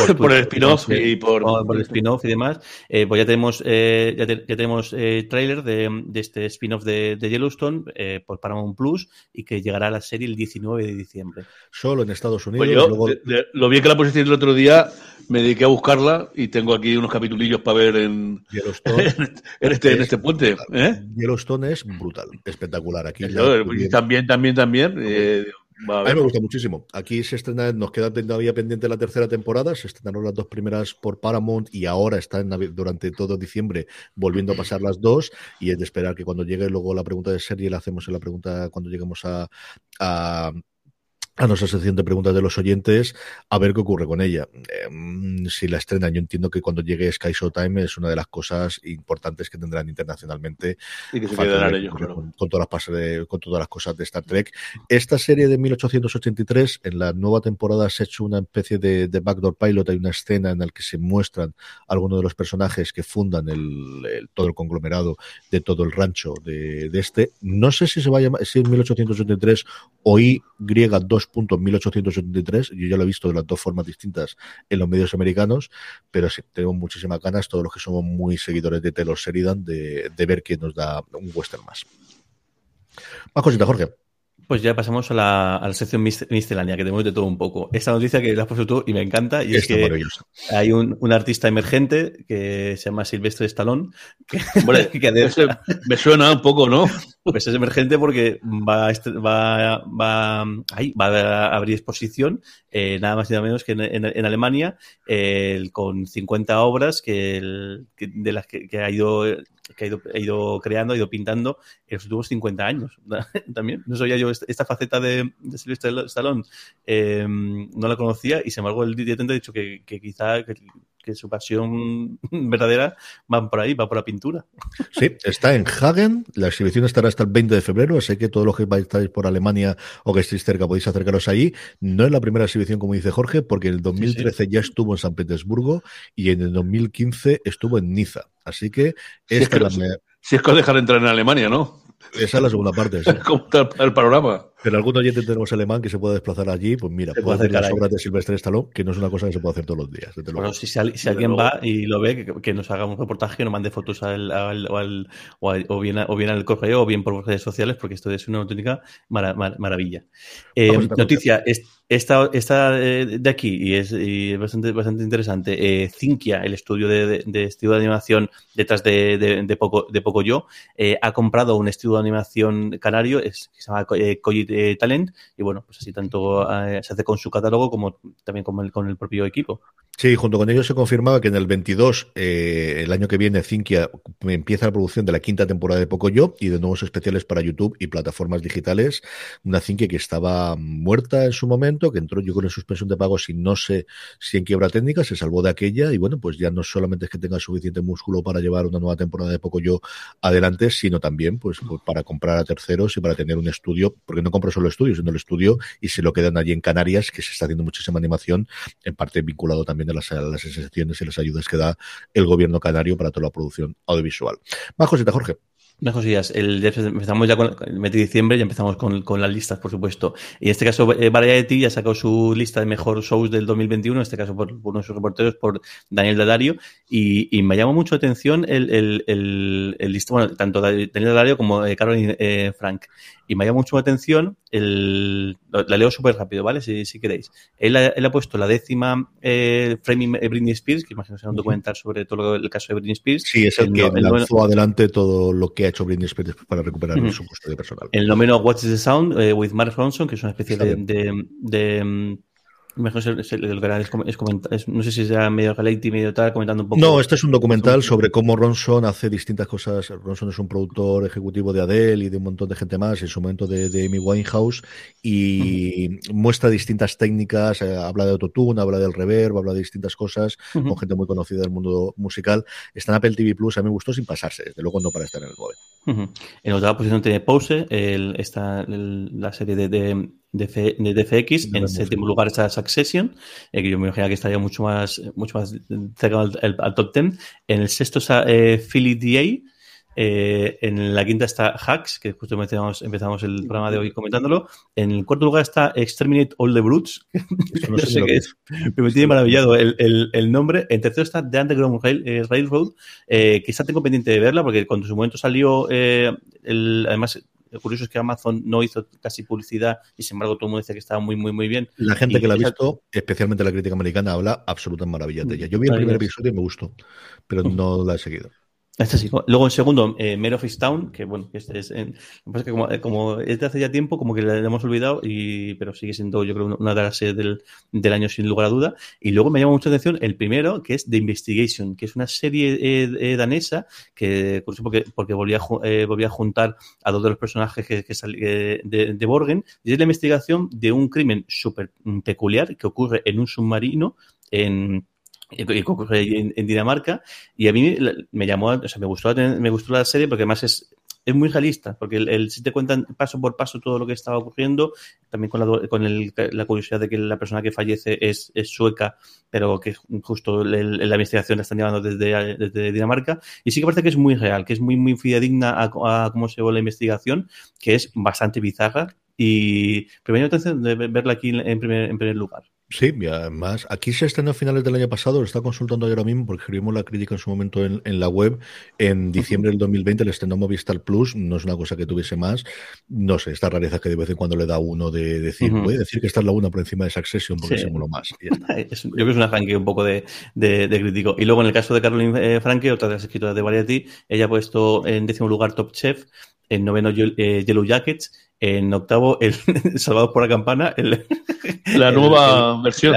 S4: por, por el spin-off y por...
S3: por el spin-off y demás. Eh, pues ya tenemos, eh, ya, te, ya, tenemos eh, trailer de, de este spin-off de, de, Yellowstone eh, por Paramount Plus y que llegará a la serie el 19 de diciembre.
S2: Solo en Estados Unidos.
S4: Pues yo, luego... de, de, lo vi que la pusiste el otro día, me dediqué a buscarla y tengo aquí unos capitulillos para ver en,
S2: Yellowstone,
S4: en, este, en este puente. ¿eh?
S2: Yellowstone es brutal, espectacular. Aquí
S4: también, también, también. Eh,
S2: a, a, mí me gusta muchísimo. Aquí se estrena, nos queda todavía pendiente la tercera temporada. Se estrenaron las dos primeras por Paramount y ahora está en, durante todo diciembre volviendo a pasar las dos. Y es de esperar que cuando llegue luego la pregunta de serie la hacemos en la pregunta cuando lleguemos a, a a nuestra sección de preguntas de los oyentes a ver qué ocurre con ella. Eh, si la estrenan, yo entiendo que cuando llegue Sky Showtime es una de las cosas importantes que tendrán internacionalmente.
S4: Y que se quedarán ellos, claro.
S2: con, con, todas las de, con todas las cosas de Star Trek. Esta serie de 1883, en la nueva temporada se ha hecho una especie de, de backdoor pilot, hay una escena en la que se muestran algunos de los personajes que fundan el, el, todo el conglomerado de todo el rancho de, de, este. No sé si se va a llamar, si es 1883 o Y 2 1883. Yo ya lo he visto de las dos formas distintas en los medios americanos, pero sí, tengo muchísimas ganas, todos los que somos muy seguidores de Taylor Sheridan, de, de ver que nos da un western más. Más cosita, Jorge.
S3: Pues ya pasamos a la, a la sección miscelánea, que tenemos de todo un poco. Esta noticia que la has puesto tú y me encanta, y es que hay un, un, artista emergente que se llama Silvestre Stallone. Que,
S4: que me suena un poco, ¿no?
S3: Pues es emergente porque va a, va, va, ahí, va a abrir exposición, eh, nada más y nada menos que en, en, Alemania, con 50 obras que, de las que, ha ido que ha ido, ha ido, creando, ha ido pintando en los últimos 50 años. También, no sabía yo esta faceta de, de Sylvester Stallone, eh, no la conocía y sin embargo el director ha dicho que, quizá que su pasión verdadera va por ahí, va por la pintura.
S2: Sí, está en Hagen, la exhibición estará hasta el 20 de febrero, así que todos los que vais por Alemania o que estéis cerca podéis acercaros allí. No es la primera exhibición, como dice Jorge, porque en el 2013 sí, sí. ya estuvo en San Petersburgo y en el 2015 estuvo en Niza. Así que
S4: esta es que, la... si es que os dejan entrar en Alemania, ¿no?
S2: Esa es la segunda parte. Sí.
S4: ¿Cómo está el panorama?
S2: Pero algún oyente tenemos alemán que se puede desplazar allí, pues mira, puede hacer las obras de Silvestre Stallone, que no es una cosa que se puede hacer todos los días.
S3: Bueno, si, si, si alguien luego. va y lo ve, que, que, nos haga un reportaje, que nos mande fotos al, al, al, o, al, o, bien, o bien al correo o bien por redes sociales, porque esto es una auténtica mar, mar, maravilla. Eh, noticia, esta, esta de aquí, y es, y es bastante, bastante interesante, eh, Cinquia, el estudio de, de, de, estudio de animación detrás de, de, de Poco, de Poco Yo, eh, ha comprado un estudio de animación canario, es, que se llama eh, Talent y bueno, pues así tanto eh, se hace con su catálogo como también con el, con el propio equipo.
S2: Sí, junto con ellos se confirmaba que en el 22, eh, el año que viene, Cinquia empieza la producción de la quinta temporada de Pocoyo y de nuevos especiales para YouTube y plataformas digitales. Una Cinquia que estaba muerta en su momento, que entró yo con en suspensión de pagos y no sé si en quiebra técnica, se salvó de aquella y bueno, pues ya no solamente es que tenga suficiente músculo para llevar una nueva temporada de Pocoyo adelante, sino también pues, pues, para comprar a terceros y para tener un estudio, porque no compra solo estudios, sino el estudio y se lo quedan allí en Canarias, que se está haciendo muchísima animación, en parte vinculado también de las, las excepciones y las ayudas que da el gobierno canario para toda la producción audiovisual. Más cositas, Jorge.
S3: Más cosillas. Empezamos ya con el mes de diciembre, ya empezamos con, con, las listas, por supuesto. Y en este caso, eh, Variety ya sacó su lista de mejor shows del 2021, en este caso por, por nuestros reporteros, por Daniel Dadario. Y, y me llamó mucho atención el, el, el, el bueno, tanto Daniel Dadario como eh, Caroline eh, Frank. Y me llama mucho la atención, el, la leo súper rápido, ¿vale? Si, si queréis. Él, él, ha puesto la décima eh, Framing Britney Spears, que imagino que será un documental sobre todo el caso de Britney Spears.
S2: Sí, es el, el que no, lanzó el, adelante todo lo que ha hecho Britney Spears para recuperar uh -huh. su custodia personal.
S3: El noveno What's the Sound eh, with Mark Ronson, que es una especie de, de, de, Mejor es el, el, es, es, es, no sé si sea medio reality, medio tal, comentando un poco.
S2: No, este es un documental sobre cómo Ronson hace distintas cosas. Ronson es un productor ejecutivo de Adele y de un montón de gente más, en su momento de, de Amy Winehouse, y uh -huh. muestra distintas técnicas, eh, habla de autotune, habla del reverb, habla de distintas cosas, uh -huh. con gente muy conocida del mundo musical. Está en Apple TV Plus, a mí me gustó sin pasarse, desde luego no para estar en el móvil.
S3: Uh -huh. En otra posición tiene Pause, el, esta, el, la serie de, de de, F, de DFX. En séptimo lugar está Succession, eh, que yo me imagino que estaría mucho más, mucho más cerca al, al top 10. En el sexto está eh, Philly DA. Eh, en la quinta está Hacks, que justo empezamos, empezamos, el programa de hoy comentándolo. En el cuarto lugar está Exterminate All the Brutes. No sé, sé qué es, pero me tiene maravillado el, el, el, nombre. En tercero está The Underground Rail, eh, Railroad, eh, que está tengo pendiente de verla, porque cuando en su momento salió, eh, el, además lo curioso es que Amazon no hizo casi publicidad y sin embargo todo el mundo decía que estaba muy, muy, muy bien.
S2: La gente y que la ha visto, especialmente la crítica americana, habla absolutas maravillas de ella. Yo vi el primer episodio y me gustó, pero no la he seguido.
S3: Este. Luego, en segundo, eh, of Town, que bueno, este es, en, es que como, como, es de hace ya tiempo, como que le hemos olvidado, y, pero sigue siendo, yo creo, una de las series del, del año sin lugar a duda. Y luego me llama mucha atención el primero, que es The Investigation, que es una serie eh, eh, danesa, que porque, porque volvía, eh, volvía a juntar a dos de los personajes que, que de, de Borgen, y es la investigación de un crimen súper peculiar que ocurre en un submarino en en, en Dinamarca y a mí me llamó, o sea, me gustó, me gustó la serie porque además es, es muy realista, porque el, el, si te cuentan paso por paso todo lo que estaba ocurriendo, también con la, con el, la curiosidad de que la persona que fallece es, es sueca, pero que justo la investigación la están llevando desde, desde, Dinamarca, y sí que parece que es muy real, que es muy, muy fidedigna a, a cómo se ve la investigación, que es bastante bizarra, Y primero atención de verla aquí en primer, en primer lugar.
S2: Sí, y además, aquí se estrenó a finales del año pasado, lo está consultando ahora mismo porque escribimos la crítica en su momento en, la web. En diciembre del 2020 el estrenó Movistar Plus, no es una cosa que tuviese más. No sé, esta rareza que de vez en cuando le da uno de, decir, voy a decir que esta es la una por encima de Succession porque sí. lo más. yo
S3: creo que es una Frankie un poco de, crítico. Y luego en el caso de Caroline eh, Franke, otra de las escritoras de Variety, ella ha puesto en décimo lugar Top Chef, en noveno eh, Yellow Jackets en octavo, el Salvador por la Campana. El,
S4: la nueva versión.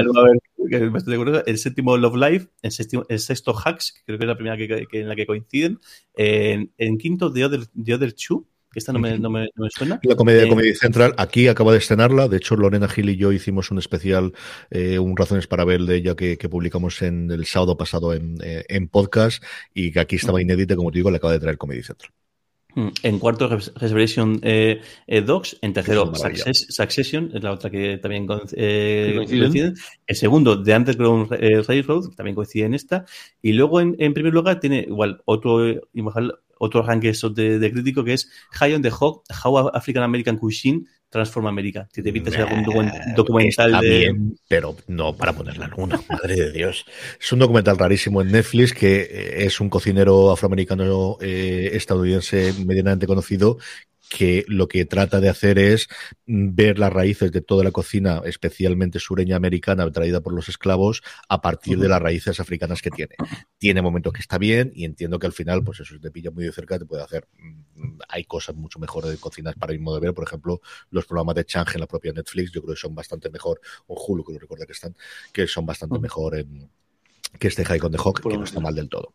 S3: el séptimo Love Life, el, sexto Hacks, que creo que es la primera que, en la que coinciden. En, quinto, The Other, The Other Two, que esta no me, no me, suena.
S2: La comedia de eh, Comedia Central, aquí acaba de estrenarla. De hecho, Lorena Gil y yo hicimos un especial, eh, un Razones para ver de ella que, publicamos en el sábado pasado en, eh, en podcast y que aquí estaba inédita, como te digo, le acaba de traer Comedy Central.
S3: Mm, en cuarto, Reservation eh, eh, Dogs. En tercero, Succession, es la otra que también eh, coincide. En segundo, The Underground Railroad, también coincide en esta. Y luego, en, primer lugar, tiene igual otro, otro ranking de, de, crítico que es High on the Hawk, How African American Cuisine Transforma América. Si te evitas algún documental de. Bien,
S2: pero no para poner la luna, madre de Dios. Es un documental rarísimo en Netflix que eh, es un cocinero afroamericano eh, estadounidense medianamente conocido que lo que trata de hacer es ver las raíces de toda la cocina, especialmente sureña americana, traída por los esclavos, a partir de las raíces africanas que tiene. Tiene momentos que está bien y entiendo que al final, pues eso, te pilla muy de cerca, te puede hacer. Mm, hay cosas mucho mejores de cocinas para mi modo de ver, por ejemplo, los programas de Chang en la propia Netflix, yo creo que son bastante mejor, o Hulu, que lo recuerdo que están, que son bastante mejor en que este High on the Hawk, que no está mal del todo.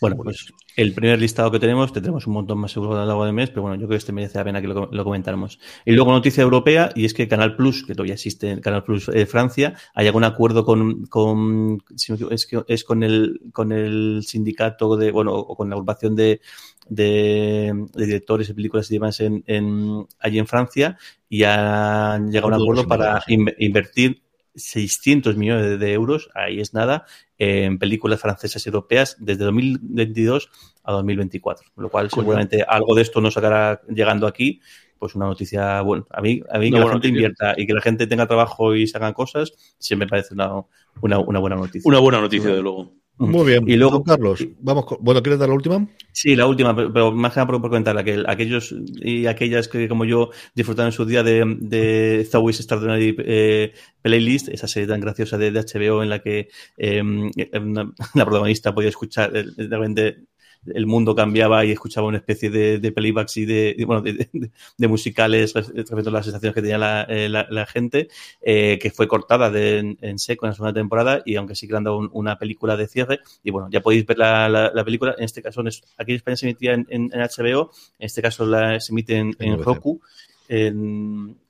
S3: bueno, pues el primer listado que tenemos, tendremos un montón más seguro a lo largo del mes, pero bueno, yo creo que este merece la pena que lo, comentáramos. Y luego noticia europea, y es que Canal Plus, que todavía existe en Canal Plus eh, Francia, hay algún acuerdo con, con es, que es con el con el sindicato de, bueno, o con la agrupación de, de, directores de películas y demás en, en, allí en Francia, y han llegado a un acuerdo para invertir 600 millones de euros, ahí es nada, en películas francesas y europeas desde 2022 a 2024. Lo cual seguramente algo de esto nos sacará llegando aquí. Pues una noticia, bueno, a mí, a mí que la gente invierta y que la gente tenga trabajo y se hagan cosas, siempre me parece una, una, una buena noticia.
S4: Una buena noticia, de luego.
S2: Muy bien. Y luego, Carlos, vamos bueno, ¿quieres dar la última?
S3: Sí, la última, pero, más que nada por, comentar, aquellos y aquellas que como yo disfrutaron su día de, de Thawis Extraordinary eh, Playlist, esa serie tan graciosa de, HBO en la que eh, la protagonista podía escuchar de repente el mundo cambiaba y escuchaba una especie de, de playbacks y de, bueno, de, musicales respecto a las sensaciones que tenía la, eh, gente, eh, que fue cortada en, seco en la segunda temporada y aunque sí que han dado una película de cierre, y bueno, ya podéis ver la, película, en este caso, aquí en España se emitía en, HBO, en este caso la, se emite en, Roku.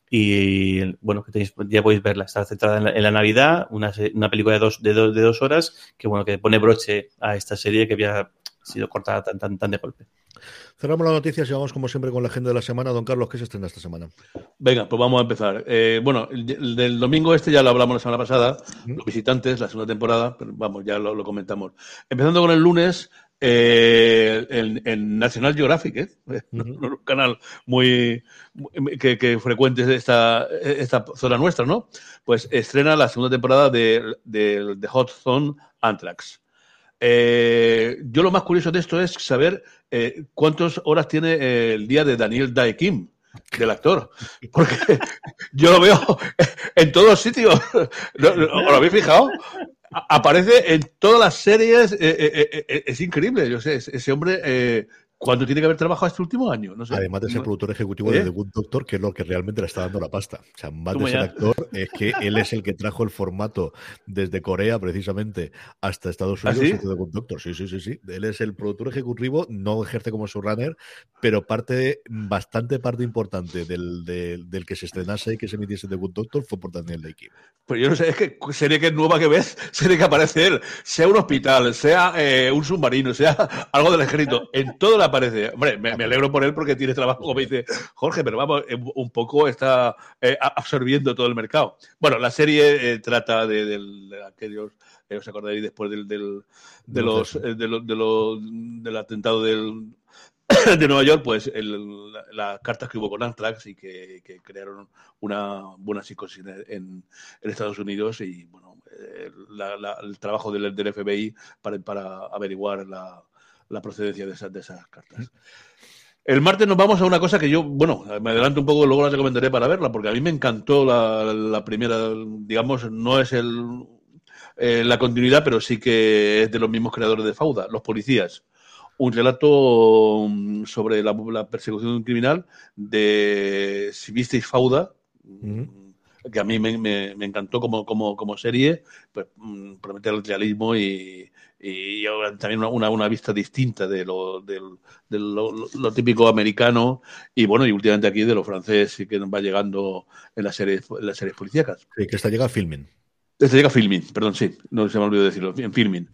S3: y bueno, que ya podéis verla, está centrada en la, Navidad, una, una, película de dos, de, dos, de dos horas que bueno, que pone broche a esta serie que había sido cortada tan, tan, tan de golpe.
S2: Cerramos las noticias y vamos como siempre con la agenda de la semana. Don Carlos, ¿qué se estrena esta semana?
S4: Venga, pues vamos a empezar. Eh, bueno, el, del domingo este ya lo hablamos la semana pasada, los visitantes, la segunda temporada, pero vamos, ya lo, comentamos. Empezando con el lunes, eh, en, National Geographic, ¿eh? un canal muy, que, frecuente esta, esta zona nuestra, ¿no? Pues estrena la segunda temporada de, de Hot Zone Anthrax. Eh, yo lo más curioso de esto es saber eh, cuántas horas tiene el día de Daniel Dae Kim, del actor. Porque yo lo veo en todos sitios. ¿Lo, habéis fijado? Aparece en todas las series. Eh, es increíble. Yo sé, ese hombre ¿Cuánto tiene que haber trabajado este último año? No sé.
S2: Además de ser productor ejecutivo de ¿Eh? The Good Doctor, que es lo que realmente le está dando la pasta. O sea, más de ser actor, es que él es el que trajo el formato desde Corea, precisamente, hasta Estados ¿Ah, Unidos ¿Ah, The Good Doctor. Sí, sí, sí, sí. Él es el productor ejecutivo, no ejerce como showrunner, pero parte, bastante parte importante del, del, que se estrenase y que se emitiese The Good Doctor fue por Daniel Day
S4: Pero yo no sé, es que serie que es nueva que ves, serie que aparece él, sea un hospital, sea eh, un submarino, sea algo del ejército, en toda la aparece. Hombre, me, alegro por él porque tiene trabajo, como dice Jorge, pero vamos, eh, un poco está eh, absorbiendo todo el mercado. Bueno, la serie eh, trata de, aquellos, os acordaréis después del, del, de los, de del atentado del de Nueva York, pues el, las cartas que hubo con Anthrax y que, que crearon una buena psicosis en, en, Estados Unidos y bueno, la, la, el trabajo del, del FBI para, para averiguar la, la, procedencia de esas, de esas cartas. El martes nos vamos a una cosa que yo, bueno, me adelanto un poco, luego la recomendaré para verla, porque a mí me encantó la, la primera, digamos, no es el, eh, la continuidad, pero sí que es de los mismos creadores de Fauda, Los Policías. Un relato mm, sobre la, la persecución de un criminal de, si visteis Fauda, mm -hmm que a mí me, me, me encantó como, como, como, serie, pues mm, promete el realismo y, y también una, una, vista distinta de, lo, de, de lo, lo, típico americano y bueno, y últimamente aquí de lo francés y que nos va llegando en las series, en las series policíacas.
S2: Sí, que está llega a filming.
S4: Esta llega a filming, perdón, sí, no se me olvidó decirlo, en filming.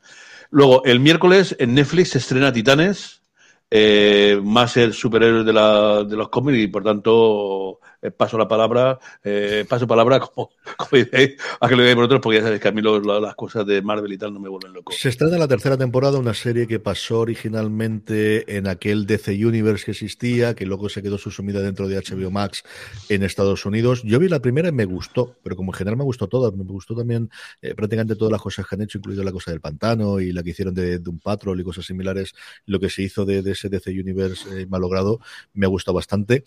S4: Luego, el miércoles en Netflix se estrena Titanes, eh, más el superhéroe de, la, de los cómics y por tanto eh, paso la palabra, eh, paso palabra como, como diréis, a que lo veáis vosotros, porque ya sabéis que a mí lo, las cosas de Marvel y tal no me vuelven loco.
S2: Se estrena la tercera temporada, una serie que pasó originalmente en aquel DC Universe que existía, que luego se quedó subsumida dentro de HBO Max en Estados Unidos. Yo vi la primera y me gustó, pero como en general me gustó todas, me gustó también eh, prácticamente todas las cosas que han hecho, incluido la cosa del pantano y la que hicieron de, de un Patrol y cosas similares, lo que se hizo de, de ese DC Universe malogrado, me gustado bastante.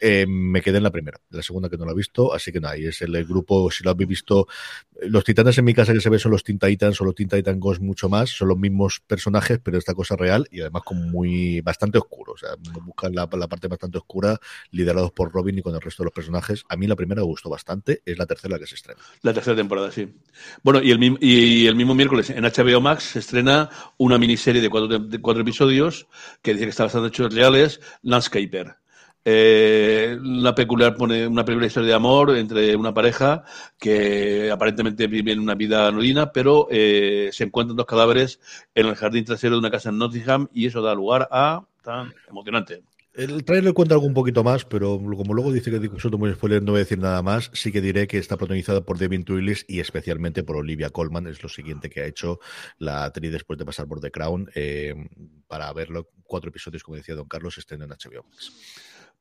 S2: Me quedé en la primera, la segunda que no la he visto, así que nada, y es el, grupo, si lo habéis visto, los titanes en mi casa que se ve son los Teen Titans o los Teen Titan Ghost mucho más, son los mismos personajes, pero esta cosa real y además como muy, bastante oscuro, o sea, buscan la, parte bastante oscura, liderados por Robin y con el resto de los personajes. A mí la primera me gustó bastante, es la tercera que se estrena.
S4: La tercera temporada, sí. Bueno, y el, y el mismo miércoles en HBO Max se estrena una miniserie de cuatro, de cuatro episodios que dice que está basada en hechos reales, Landscaper. Eh, una peculiar una peculiar historia de amor entre una pareja que aparentemente vive en una vida anodina, pero eh, se encuentran dos cadáveres en el jardín trasero de una casa en Nottingham y eso da lugar a tan emocionante.
S2: El trailer cuenta algo un poquito más, pero como luego dice que suelto muy spoiler, no voy a decir nada más. Sí que diré que está protagonizada por Devin Twilis y especialmente por Olivia Colman. Es lo siguiente que ha hecho la actriz después de pasar por The Crown. Eh, para verlo, cuatro episodios, como decía Don Carlos, estén en HBO Max.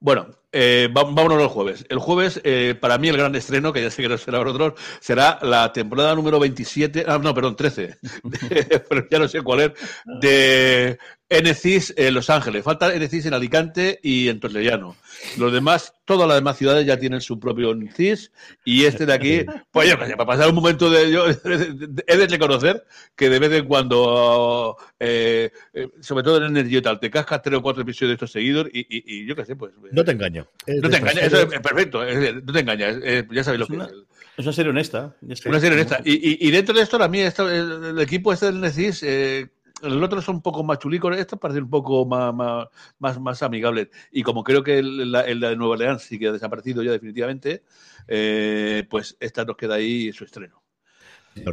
S4: Bueno, eh, vámonos al jueves. El jueves, eh, para mí, el gran estreno, que ya sé que no será vosotros, será la temporada número 27, ah, no, perdón, 13, pero ya no sé cuál es, de NCIS en Los Ángeles. Falta NCIS en Alicante y en Torrellano. Los demás, todas las demás ciudades ya tienen su propio NCIS y este de aquí, pues yo, para pasar un momento de... Yo he de reconocer que de vez en cuando, eh, sobre todo en Energy tal, te cascas tres o cuatro episodios de estos seguidos y, y, y yo qué sé, pues...
S2: No te engaño.
S4: No te engañas, eso es perfecto, no te engañas, ya sabéis lo que es.
S3: Es una serie honesta.
S4: Una serie honesta. Y, y, y, dentro de esto, a mí, esto, el, el equipo este del NCIS... Eh, el otro son un poco más chulicos, estos parecen un poco más, más, más. Y como creo que el, el, de Nueva Orleans sí que ha desaparecido ya definitivamente, eh, pues esta nos queda ahí su estreno.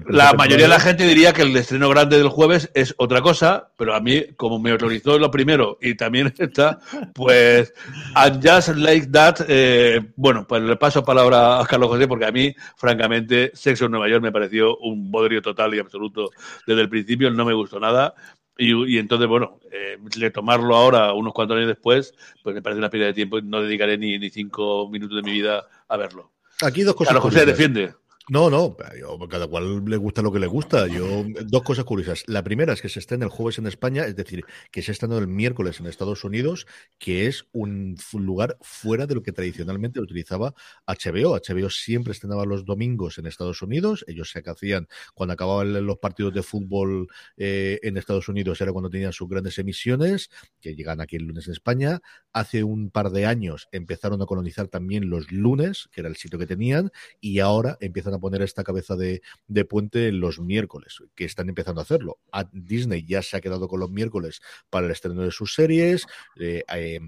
S4: La mayoría de la gente diría que el estreno grande del jueves es otra cosa, pero a mí, como me horrorizó lo primero y también está, pues, and just like that, eh, bueno, pues le paso palabra a Carlos José porque a mí, francamente, Sexo en Nueva York me pareció un bodrio total y absoluto desde el principio, no me gustó nada. Y, y entonces, bueno, eh, retomarlo ahora, unos cuantos años después, pues me parece una pérdida de tiempo y no dedicaré ni, ni cinco minutos de mi vida a verlo.
S2: Aquí dos cosas.
S4: Carlos José defiende.
S2: No, no, yo, cada cual le gusta lo que le gusta. Yo, dos cosas curiosas. La primera es que se estrena el jueves en España, es decir, que se estrena el miércoles en Estados Unidos, que es un lugar fuera de lo que tradicionalmente utilizaba HBO. HBO siempre estrenaba los domingos en Estados Unidos. Ellos se hacían cuando acababan los partidos de fútbol eh, en Estados Unidos, era cuando tenían sus grandes emisiones, que llegan aquí el lunes en España. Hace un par de años empezaron a colonizar también los lunes, que era el sitio que tenían, y ahora empiezan a poner esta cabeza de, de, puente los miércoles, que están empezando a hacerlo. A Disney ya se ha quedado con los miércoles para el estreno de sus series. Eh, eh,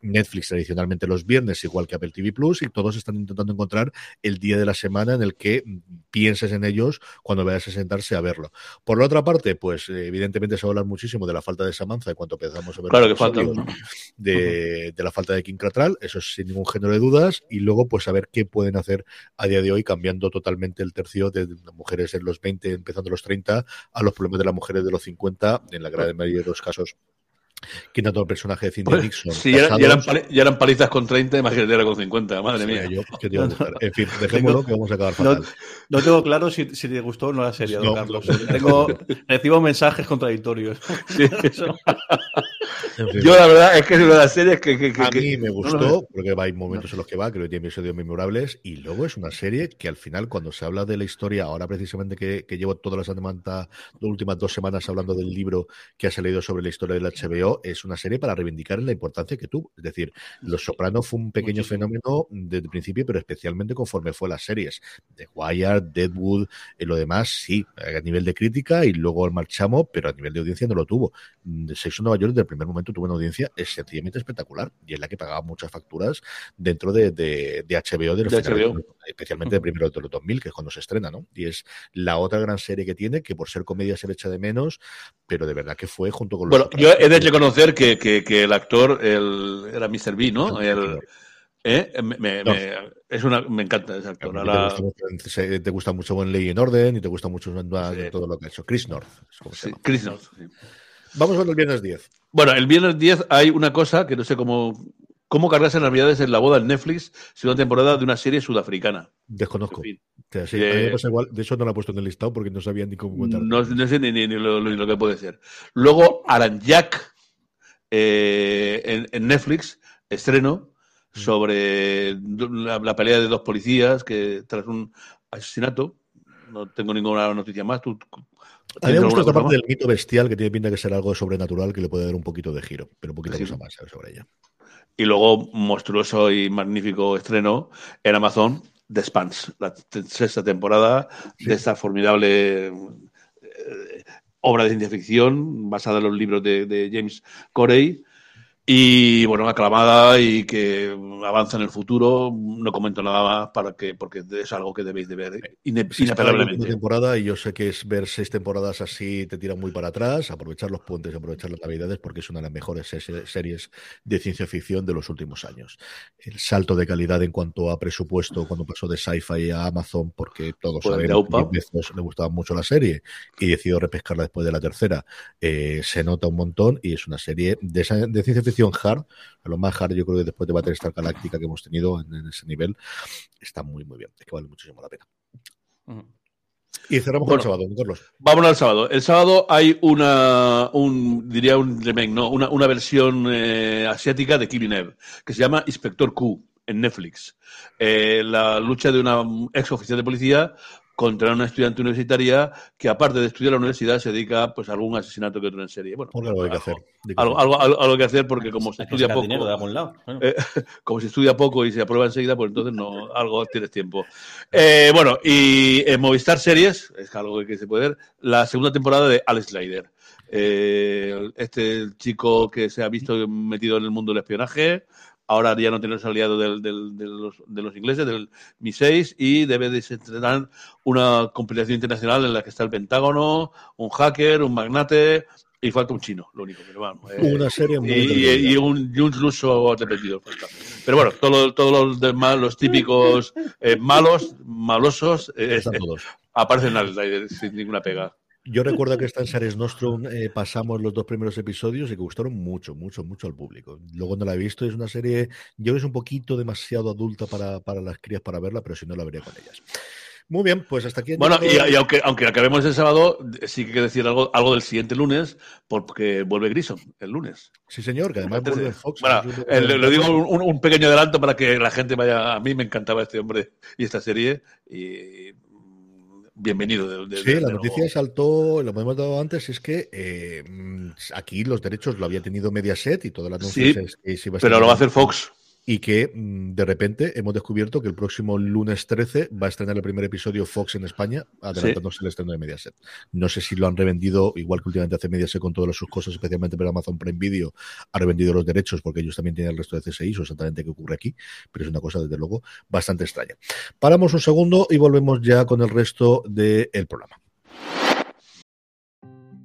S2: Netflix tradicionalmente los viernes, igual que Apple TV Plus, y todos están intentando encontrar el día de la semana en el que pienses en ellos cuando vayas a sentarse a verlo. Por la otra parte, pues evidentemente se va a hablar muchísimo de la falta de Samantha cuando empezamos a ver
S4: claro que falta.
S2: De, de, la falta de Kim Cattrall, eso es sin ningún género de dudas, y luego pues a ver qué pueden hacer a día de hoy cambiando totalmente el tercio de mujeres en los 20, empezando los 30, a los problemas de las mujeres de los 50, en la gran mayoría de los casos Quita todo el personaje de Cynthia Nixon.
S4: Sí, ya, ya, eran, ya, eran, palizas con 30, imagínate ahora con 50, madre sí, mía.
S2: Yo, ¿qué te iba a gustar? En fin, dejémoslo que vamos a acabar fatal.
S3: No, no tengo claro si, si, te gustó o no la serie, no, Carlos. Tengo, recibo mensajes contradictorios. Sí.
S4: En fin. Yo la verdad es que es una de las series que... que, que
S2: a mí me gustó, no, porque hay momentos en los que va, creo que tiene episodios memorables, y luego es una serie que al final, cuando se habla de la historia, ahora precisamente que, que llevo todas las, las últimas dos semanas hablando del libro que ha salido sobre la historia del HBO, es una serie para reivindicar la importancia que tuvo. Es decir, Los Sopranos fue un pequeño Muchísimo. fenómeno desde el principio, pero especialmente conforme fue las series. The Wire, Deadwood, y lo demás, sí, a nivel de crítica, y luego marchamos, pero a nivel de audiencia no lo tuvo. Sexo Nueva York, desde el primer momento, tuvo una audiencia es sencillamente espectacular, y es la que pagaba muchas facturas dentro de, de, de HBO, de los
S4: de HBO.
S2: especialmente de primero de los 2000, que es cuando se estrena, ¿no? Y es la otra gran serie que tiene, que por ser comedia se le echa de menos, pero de verdad que fue junto con los
S4: Bueno, yo he de reconocer que, que, que el actor el, era Mr. B, ¿no? El, ¿eh? me, me, no. me, es una, me encanta ese actor.
S2: Ahora... Te, gusta mucho, te gusta mucho Buen Ley en Orden y te gusta mucho sí. todo lo que ha hecho. Chris North.
S4: Sí, Chris North. Sí.
S2: Vamos con el viernes 10.
S4: Bueno, el viernes 10 hay una cosa que no sé cómo, cómo cargarse en Navidades en la boda en Netflix, segunda temporada de una serie sudafricana.
S2: Desconozco. En fin. sí, eh, igual. De eso no la he puesto en el listado porque no sabía ni cómo contar.
S4: No, no sé ni, ni, ni lo, lo, que puede ser. Luego, Aranjak eh, en, en, Netflix, estreno mm. sobre la, la, pelea de dos policías que tras un asesinato. No tengo ninguna noticia más. ¿Tú,
S2: a mí me gusta esta parte del mito bestial que tiene pinta de ser algo sobrenatural que le puede dar un poquito de giro, pero un poquito sí. cosa más ¿sabes? sobre ella.
S4: Y luego, monstruoso y magnífico estreno en Amazon, The Spans, la sexta temporada sí. de esta formidable eh, obra de ciencia ficción basada en los libros de, James Corey. Y bueno, aclamada y que avanza en el futuro. No comento nada más para que, porque es algo que debéis de ver
S2: inapelablemente. temporada y yo sé que es ver seis temporadas así te tira muy para atrás, aprovechar los puentes, aprovechar las navidades, porque es una de las mejores series de ciencia ficción de los últimos años. El salto de calidad en cuanto a presupuesto cuando pasó de sci-fi a Amazon, porque todos sabemos que le gustaba mucho la serie y decidió repescarla después de la tercera, eh, se nota un montón y es una serie de, de ciencia ficción hard, a lo más hard yo creo que después de Battlestar Galáctica que hemos tenido en, en, ese nivel, está muy muy bien, es que vale muchísimo la pena. Uh -huh. Y cerramos bueno, con el sábado, Carlos.
S4: Vámonos al sábado. El sábado hay una, un, diría un remake, no, una, una versión eh, asiática de Killing Eve, que se llama Inspector Q en Netflix. Eh, la lucha de una ex oficial de policía contra una estudiante universitaria que, aparte de estudiar la universidad, se dedica pues, a algún asesinato que otro en serie. Bueno,
S2: algo hay que hacer.
S4: Algo, algo, algo, algo, que hacer porque como se estudia poco, dinero de algún lado. Bueno. Eh, como se estudia poco y se aprueba enseguida, pues entonces no, algo tienes tiempo. Eh, bueno, y en Movistar Series, es algo que se puede ver, la segunda temporada de Alex Slider. Eh, este chico que se ha visto metido en el mundo del espionaje, ahora ya no tiene los aliados del, del, de, los, de, los, ingleses, del Mi-6, y debe desentrañar una compilación internacional en la que está el Pentágono, un hacker, un magnate, y falta un chino, lo único. Pero vamos,
S2: eh, una serie muy
S4: y, y, un, y un ruso repetido. Pero bueno, todos todo los demás, los típicos eh, malos, malosos, eh, aparecen al, sin ninguna pega.
S2: Yo recuerdo que esta en Series Nostrum eh, pasamos los dos primeros episodios y que gustaron mucho, mucho, mucho al público. Luego no la he visto, es una serie, yo creo que es un poquito demasiado adulta para, para las crías para verla, pero si no la vería con ellas. Muy bien, pues hasta aquí.
S4: Bueno, y, y, aunque, aunque acabemos el sábado, sí que hay que decir algo, algo del siguiente lunes, porque vuelve Grison el lunes.
S2: Sí, señor, que además vuelve Fox.
S4: Bueno, eh, le, le, digo un, un, pequeño adelanto para que la gente vaya. A mí me encantaba este hombre y esta serie. Y bienvenido. De, de,
S2: sí, de, la noticia nuevo. saltó, lo hemos dado antes, es que eh, aquí los derechos lo había tenido Mediaset y todas las
S4: sí, es que se iba a pero lo va a hacer Fox
S2: y que mm, de repente hemos descubierto que el próximo lunes 13 va a estrenar el primer episodio Fox en España, adelantándose sí. el estreno de Mediaset. No sé si lo han revendido, igual que últimamente hace Mediaset con todas sus cosas, especialmente para Amazon Prime Video, ha revendido los derechos porque ellos también tienen el resto de CSI, o exactamente qué ocurre aquí, pero es una cosa, desde luego, bastante extraña. Paramos un segundo y volvemos ya con el resto del de programa.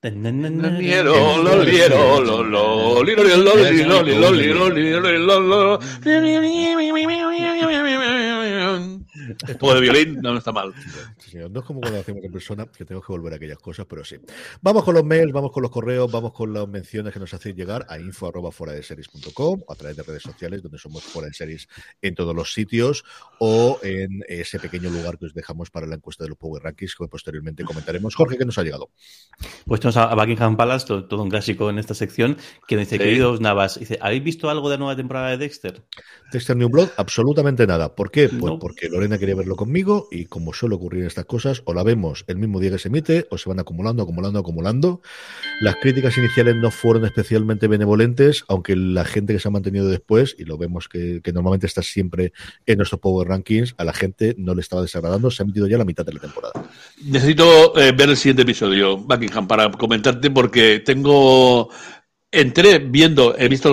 S4: Loliero, loliero, lo, lo, li, lo, li, lo, li, lo, li, lo, li, lo, li, lo, li, lo, lo. Esto de violín no está mal.
S2: Sí, señor. No es como cuando hacemos en persona, que tengo que volver a aquellas cosas, pero sí. Vamos con los mails, vamos con los correos, vamos con las menciones que nos hacéis llegar a info arroba fuera de series.com, a través de redes sociales, donde somos fuera de series en todos los sitios, o en ese pequeño lugar que os dejamos para la encuesta de los Power Rankings, que posteriormente comentaremos. Jorge, ¿qué nos ha llegado?
S3: Pues tenemos a Buckingham Palace, todo, todo un clásico en esta sección, que dice,
S4: Sí.
S3: queridos Navas, dice, ¿habéis visto algo de la nueva temporada de Dexter?
S2: Dexter New Blood, absolutamente nada. ¿Por qué? Pues
S3: No.
S2: porque Quería verlo conmigo y como suele ocurrir estas cosas, o la vemos el mismo día que se emite o se van acumulando, acumulando, acumulando. Las críticas iniciales no fueron especialmente benevolentes, aunque la gente que se ha mantenido después, y lo vemos que, normalmente está siempre en nuestros Power Rankings, a la gente no le estaba desagradando, se ha emitido ya la mitad de la temporada.
S4: Necesito eh, ver el siguiente episodio, Buckingham, para comentarte porque tengo. Entré viendo, he visto,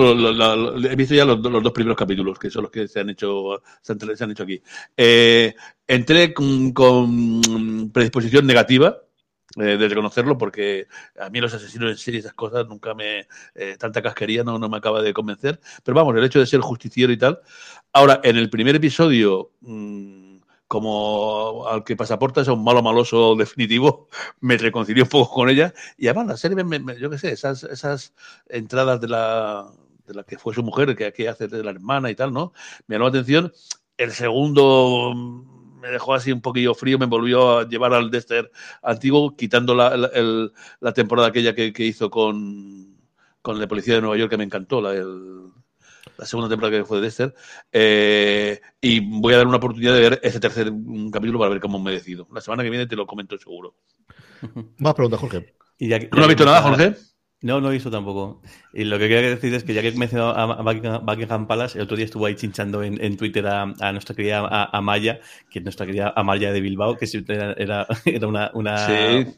S4: he visto ya los, dos primeros capítulos, que son los que se han hecho, se han, hecho aquí. Eh, entré con, con predisposición negativa, eh, de reconocerlo, porque a mí los asesinos en serie y esas cosas nunca me. eh, tanta casquería no, no me acaba de convencer. Pero vamos, el hecho de ser justiciero y tal. Ahora, en el primer episodio. mm, como al que pasaporta es un malo maloso definitivo, me reconcilié un poco con ella. Y además la serie, me- yo qué sé, esas, esas entradas de la, de la que fue su mujer, que aquí hace de la hermana y tal, ¿no? Me llamó la atención. El segundo mm, me dejó así un poquillo frío, me volvió a llevar al Dexter antiguo, quitando la, la- el- la temporada aquella que, que hizo con, con de Policía de Nueva York, que me encantó, la, el- la segunda temporada que fue de Dexter. Eh, y voy a dar una oportunidad de ver ese tercer capítulo para ver cómo me decido. La semana que viene te lo comento seguro.
S2: Más preguntas, Jorge.
S3: Y ya que-
S4: ¿Tú no has visto nada, Jorge?
S3: No, no he visto tampoco. Y lo que quería decir es que ya que he mencionado a Buckingham, Palace, el otro día estuvo ahí chinchando en, en Twitter a, a nuestra querida a- Amaya, que es nuestra querida Amaya de Bilbao, que era, era una... una
S4: Sí.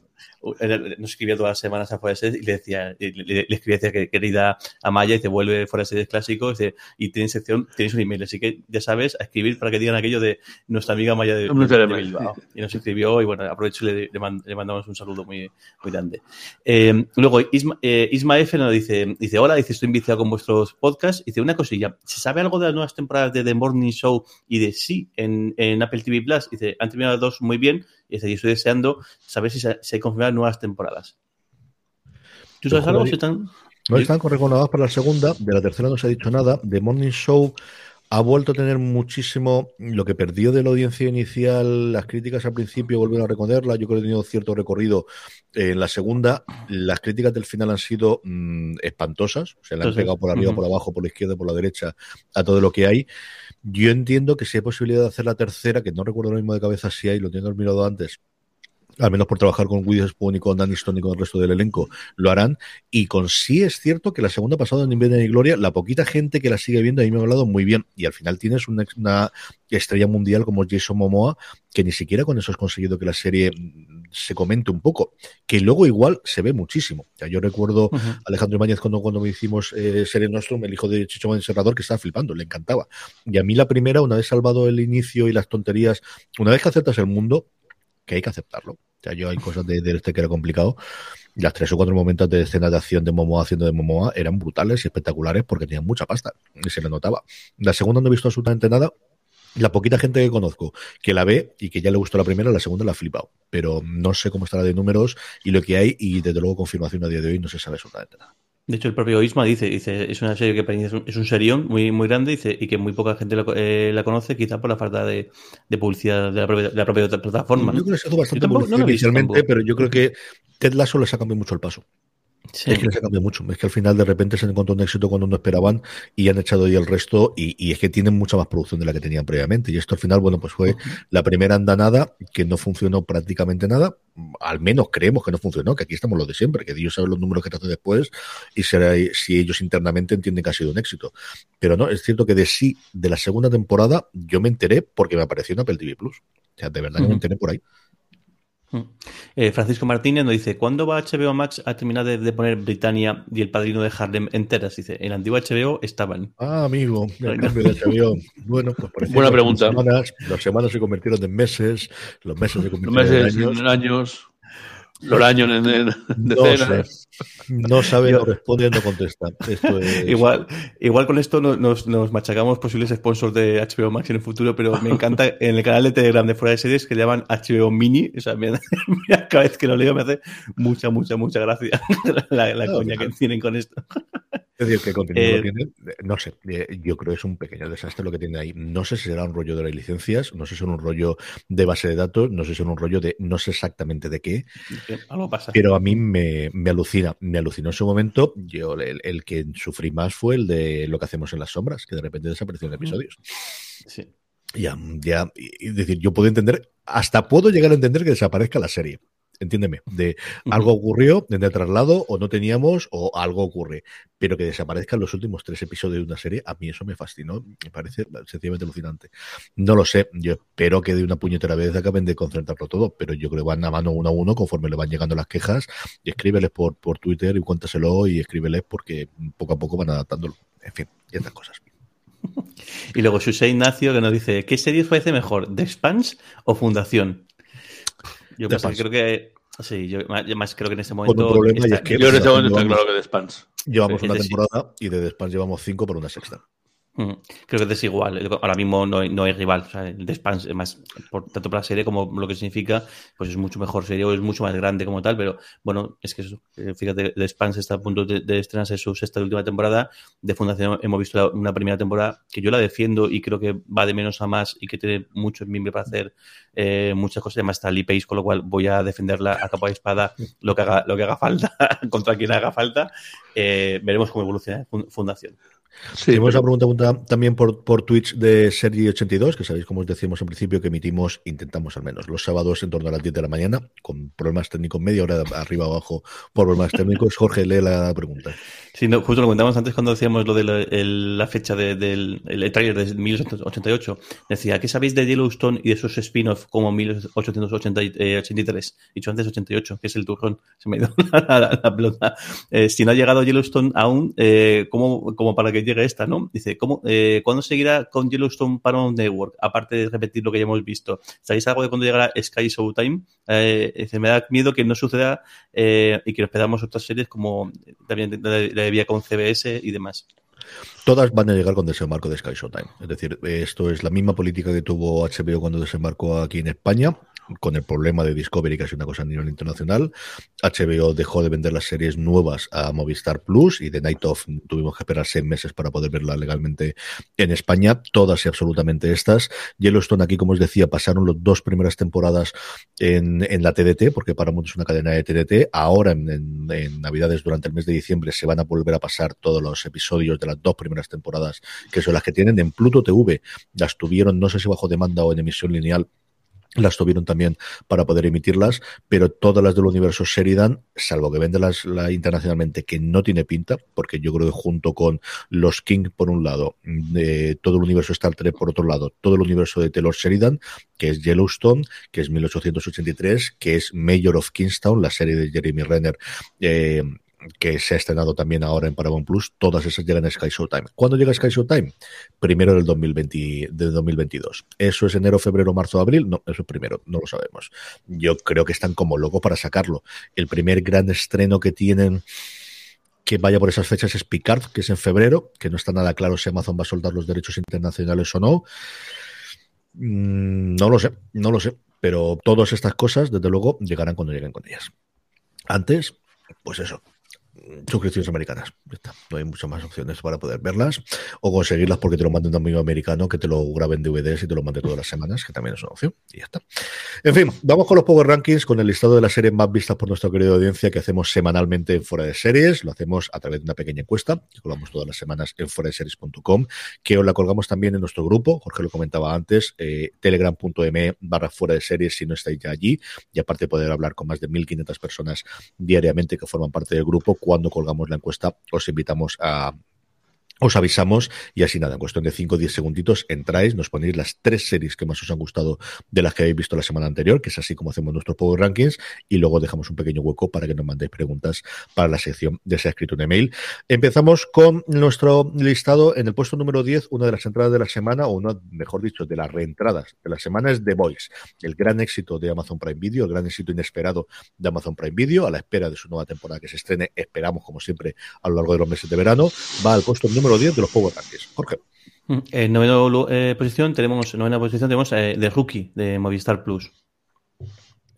S3: Nos escribía todas las semanas a Fuera de Series y le decía, y le, le- le escribía, decía que querida Amaya, y te vuelve Fuera de Series clásico, dice, y tienes sección, tienes un email, así que ya sabes, a escribir para que digan aquello de nuestra amiga Amaya de,
S4: No
S3: de
S4: te llames.
S3: Bilbao. Y nos escribió, y bueno, aprovecho y le, le mand- le mandamos un saludo muy, muy grande. Eh, luego, Isma, eh, Isma F nos dice, dice, hola, dice, estoy viciado con vuestros podcasts. Dice, una cosilla, ¿se sabe algo de las nuevas temporadas de The Morning Show y de Sí en, en Apple TV Plus? Dice, han terminado dos muy bien. Y estoy deseando saber si se, confirman nuevas temporadas. ¿Tú sabes algo? Si están-
S2: No están recordadas para la segunda, de la tercera no se ha dicho nada. The Morning Show ha vuelto a tener muchísimo lo que perdió de la audiencia inicial, las críticas al principio volvieron a reconocerla, yo creo que ha tenido cierto recorrido en la segunda, las críticas del final han sido mm, espantosas, se le han
S3: Entonces,
S2: pegado por arriba, por abajo, por la izquierda, por la derecha, a todo lo que hay. Yo entiendo que si hay posibilidad de hacer la tercera, que no recuerdo ahora mismo de cabeza si hay, lo tengo mirado antes, al menos por trabajar con Woody Spoon y con Aniston y con el resto del elenco, lo harán. Y con sí es cierto que la segunda ha pasado en Invidia y Gloria, la poquita gente que la sigue viendo a mí me ha hablado muy bien. Y al final tienes una, una estrella mundial como Jason Momoa, que ni siquiera con eso has conseguido que la serie mm, se comente un poco, que luego igual se ve muchísimo. O sea, yo recuerdo a Alejandro Ibáñez cuando, cuando hicimos eh, Serie Nostrum, el hijo de Chicho Encerrador, que estaba flipando, le encantaba. Y a mí la primera, una vez salvado el inicio y las tonterías, una vez que aceptas el mundo, que hay que aceptarlo. O yo hay cosas de, este que era complicado. Las tres o cuatro momentos de escena de acción de Momoa haciendo de Momoa eran brutales y espectaculares porque tenían mucha pasta. Y se le notaba. La segunda no he visto absolutamente nada. La poquita gente que conozco que la ve y que ya le gustó la primera, la segunda la ha flipado. Pero no sé cómo estará de números y lo que hay, y desde luego confirmación a día de hoy no se sabe absolutamente nada.
S3: De hecho, el propio Isma dice, dice es una serie que para mí es un, es un serión muy, muy grande dice, y que muy poca gente la, eh, la conoce, quizá por la falta de, de publicidad de la propia, de la propia plataforma.
S2: Yo creo que se hizo bastante
S3: no
S2: inicialmente, pero yo creo que Ted Lasso les ha cambiado mucho el paso. Es que les ha cambiado mucho. Es que al final de repente se encontró un éxito cuando no esperaban y han echado ahí el resto y, es que tienen mucha más producción de la que tenían previamente. Y esto al final, bueno, pues fue la primera andanada que no funcionó prácticamente nada. Al menos creemos que no funcionó, que aquí estamos los de siempre, que Dios sabe los números que te hace después y será, si ellos internamente entienden que ha sido un éxito. Pero no, es cierto que de sí, de la segunda temporada, yo me enteré porque me apareció en Apple TV Plus. O sea, de verdad que me enteré por ahí.
S3: Mm. Eh, Francisco Martínez nos dice, ¿cuándo va HBO Max a terminar de, poner Britannia y el padrino de Harlem enteras? Dice, en antiguo HBO estaban.
S2: Ah, amigo, el cambio de HBO. Bueno, pues
S4: Buena pregunta.
S2: Las semanas, se convirtieron en meses, los meses se convirtieron
S4: en años. Los años en, en,
S2: no sabe, no responde, no contesta.
S3: igual, igual con esto nos, nos, machacamos posibles sponsors de HBO Max en el futuro, pero me encanta en el canal de Telegram de Fuera de Series que le llaman HBO Mini. O sea, cada vez que lo leo me hace mucha, mucha, mucha gracia la, coña que tienen con esto.
S2: Es decir, que contenido eh, tiene, no sé, eh, yo creo que es un pequeño desastre lo que tiene ahí. No sé si será un rollo de las licencias, no sé si es un rollo de base de datos, no sé si es un rollo de no sé exactamente de qué,
S3: algo pasa.
S2: pero a mí me, me alucina, me alucinó en su momento. Yo el, que sufrí más fue el de lo que hacemos en las sombras, que de repente desaparecieron episodios.
S3: Sí.
S2: Ya, ya, es decir, yo puedo entender, hasta puedo llegar a entender que desaparezca la serie entiéndeme, de algo ocurrió en el traslado o no teníamos o algo ocurre, pero que desaparezcan los últimos tres episodios de una serie, a mí eso me fascinó, me parece sencillamente alucinante. No lo sé, yo espero que de una puñetera vez acaben de concentrarlo todo, pero yo creo que van a mano uno a uno conforme le van llegando las quejas y escríbeles por, por Twitter y cuéntaselo y escríbeles porque poco a poco van adaptándolo. En fin, y estas cosas.
S3: Y luego Susei Ignacio que nos dice, ¿qué serie parece mejor, The Spans o Fundación? Yo creo que. Sí, yo más creo que en este momento.
S4: Problema está, que yo en este momento está claro que The Spans.
S2: Llevamos una temporada y de The Spans llevamos cinco por una sexta.
S3: Creo que es desigual. Ahora mismo no, hay, rival. O el The Spans, más, por, tanto para la serie como lo que significa, pues es mucho mejor serie o es mucho más grande como tal. Pero bueno, es que eso, eh, fíjate, The Spans está a punto de, de estrenarse su sexta y última temporada. De Fundación hemos visto una primera temporada que yo la defiendo y creo que va de menos a más y que tiene mucho en mí para hacer eh, muchas cosas. Además está Lee Pace, con lo cual voy a defenderla a capa de espada lo que haga, lo que haga falta, contra quien haga falta. Eh, veremos cómo evoluciona Fundación.
S2: Sí, Tenemos una pregunta también por, por Twitch de Sergi82, que sabéis, como os decíamos en principio, que emitimos, intentamos al menos, los sábados en torno a las 10 de la mañana, con problemas técnicos media hora arriba abajo por problemas técnicos. Jorge, lee la pregunta.
S3: Sí, no, justo lo comentamos antes cuando decíamos lo de la, fecha del el trailer de 1888. Decía, ¿qué sabéis de Yellowstone y de esos spin-off como 1883? Dicho antes 88, que es el turrón. Se me ha ido la, pelota. Eh, si no ha llegado Yellowstone aún, eh, ¿cómo, como para que llegue esta, ¿no? Dice, ¿cómo, eh, ¿cuándo seguirá con Yellowstone Paramount Network? Aparte de repetir lo que ya hemos visto. ¿Sabéis algo de cuándo llegará Sky Showtime? Eh, me da miedo que no suceda eh, y que nos pedamos otras series como también la vía con CBS y demás.
S2: Todas van a llegar con desembarco de Sky Showtime. Es decir, esto es la misma política que tuvo HBO cuando desembarcó aquí en España con el problema de Discovery, que es una cosa a nivel internacional. HBO dejó de vender las series nuevas a Movistar Plus y de Night Of tuvimos que esperar seis meses para poder verla legalmente en España. Todas y absolutamente estas. Yellowstone aquí, como os decía, pasaron las dos primeras temporadas en, en la TDT, porque Paramount es una cadena de TDT. Ahora, en, en, Navidades, durante el mes de diciembre, se van a volver a pasar todos los episodios de las dos primeras temporadas, que son las que tienen en Pluto TV. Las tuvieron, no sé si bajo demanda o en emisión lineal, las tuvieron también para poder emitirlas, pero todas las del universo Sheridan, salvo que vende las, la internacionalmente, que no tiene pinta, porque yo creo que junto con los King por un lado, de todo el universo Star Trek por otro lado, todo el universo de Taylor Sheridan, que es Yellowstone, que es 1883, que es Mayor of Kingstown, la serie de Jeremy Renner, eh, que se ha estrenado también ahora en Paramount Plus, todas esas llegan a Sky Showtime. ¿Cuándo llega Sky Showtime? Primero del, 2020, del 2022. ¿Eso es enero, febrero, marzo, abril? No, eso es primero, no lo sabemos. Yo creo que están como locos para sacarlo. El primer gran estreno que tienen que vaya por esas fechas es Picard, que es en febrero, que no está nada claro si Amazon va a soltar los derechos internacionales o no. Mm, no lo sé, no lo sé, pero todas estas cosas, desde luego, llegarán cuando lleguen con ellas. Antes, pues eso, suscripciones americanas. No hay muchas más opciones para poder verlas o conseguirlas porque te lo manden un amigo americano que te lo grabe en DVDs y te lo mande todas las semanas, que también es una opción. Y ya está. En fin, vamos con los Power Rankings, con el listado de las series más vistas por nuestra querida audiencia que hacemos semanalmente en Fuera de Series. Lo hacemos a través de una pequeña encuesta que colgamos todas las semanas en fuera de series.com, que os la colgamos también en nuestro grupo. Jorge lo comentaba antes, eh, telegram.me barra fuera de series si no estáis ya allí. Y aparte de poder hablar con más de 1.500 personas diariamente que forman parte del grupo cuando colgamos la encuesta, os invitamos a os avisamos y así nada, en cuestión de 5 o 10 segunditos entráis, nos ponéis las tres series que más os han gustado de las que habéis visto la semana anterior, que es así como hacemos nuestros Power Rankings, y luego dejamos un pequeño hueco para que nos mandéis preguntas para la sección de Se ha escrito un email. Empezamos con nuestro listado en el puesto número 10, una de las entradas de la semana, o una, mejor dicho, de las reentradas de la semana es The Voice, el gran éxito de Amazon Prime Video, el gran éxito inesperado de Amazon Prime Video, a la espera de su nueva temporada que se estrene, esperamos como siempre a lo largo de los meses de verano, va al puesto número 10 de los Power Rankings. Jorge.
S3: Mm, en novena eh, posición tenemos, novena posición tenemos eh, The Rookie de Movistar Plus.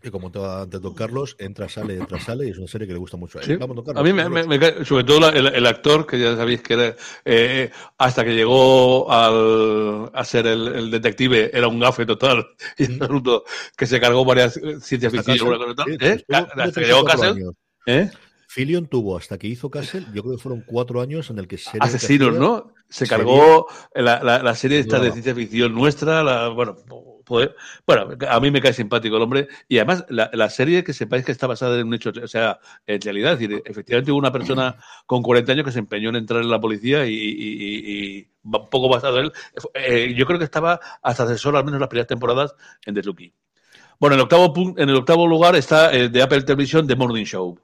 S2: Y como te antes Don Carlos, entra, sale, entra, sale, y es una serie que le gusta mucho a él.
S4: Sí.
S2: Vamos, don Carlos.
S4: A mí me, me- me cae, sobre todo la- el, el actor, que ya sabéis que era, eh, hasta que llegó al, a ser el, el detective, era un gafe total, y absoluto, que se cargó varias eh, ciencia
S2: Hasta
S4: ficción. ¿eh? Hasta que llegó. ¿eh?
S2: Fillion tuvo hasta que hizo Castle, yo creo que fueron cuatro años en el que
S4: Asesinos, ¿no? Se cargó la, la, la serie esta de ciencia ficción nuestra, la, bueno, pues, bueno, a mí me cae simpático el hombre, y además la, la serie que sepáis que está basada en un hecho, o sea, en realidad, es decir, efectivamente hubo una persona con 40 años que se empeñó en entrar en la policía y, y- y- y un poco basado en él, eh, yo creo que estaba hasta asesor al menos las primeras temporadas en The Rookie. Bueno, en el octavo, en el octavo lugar está eh, de Apple Television The Morning Show.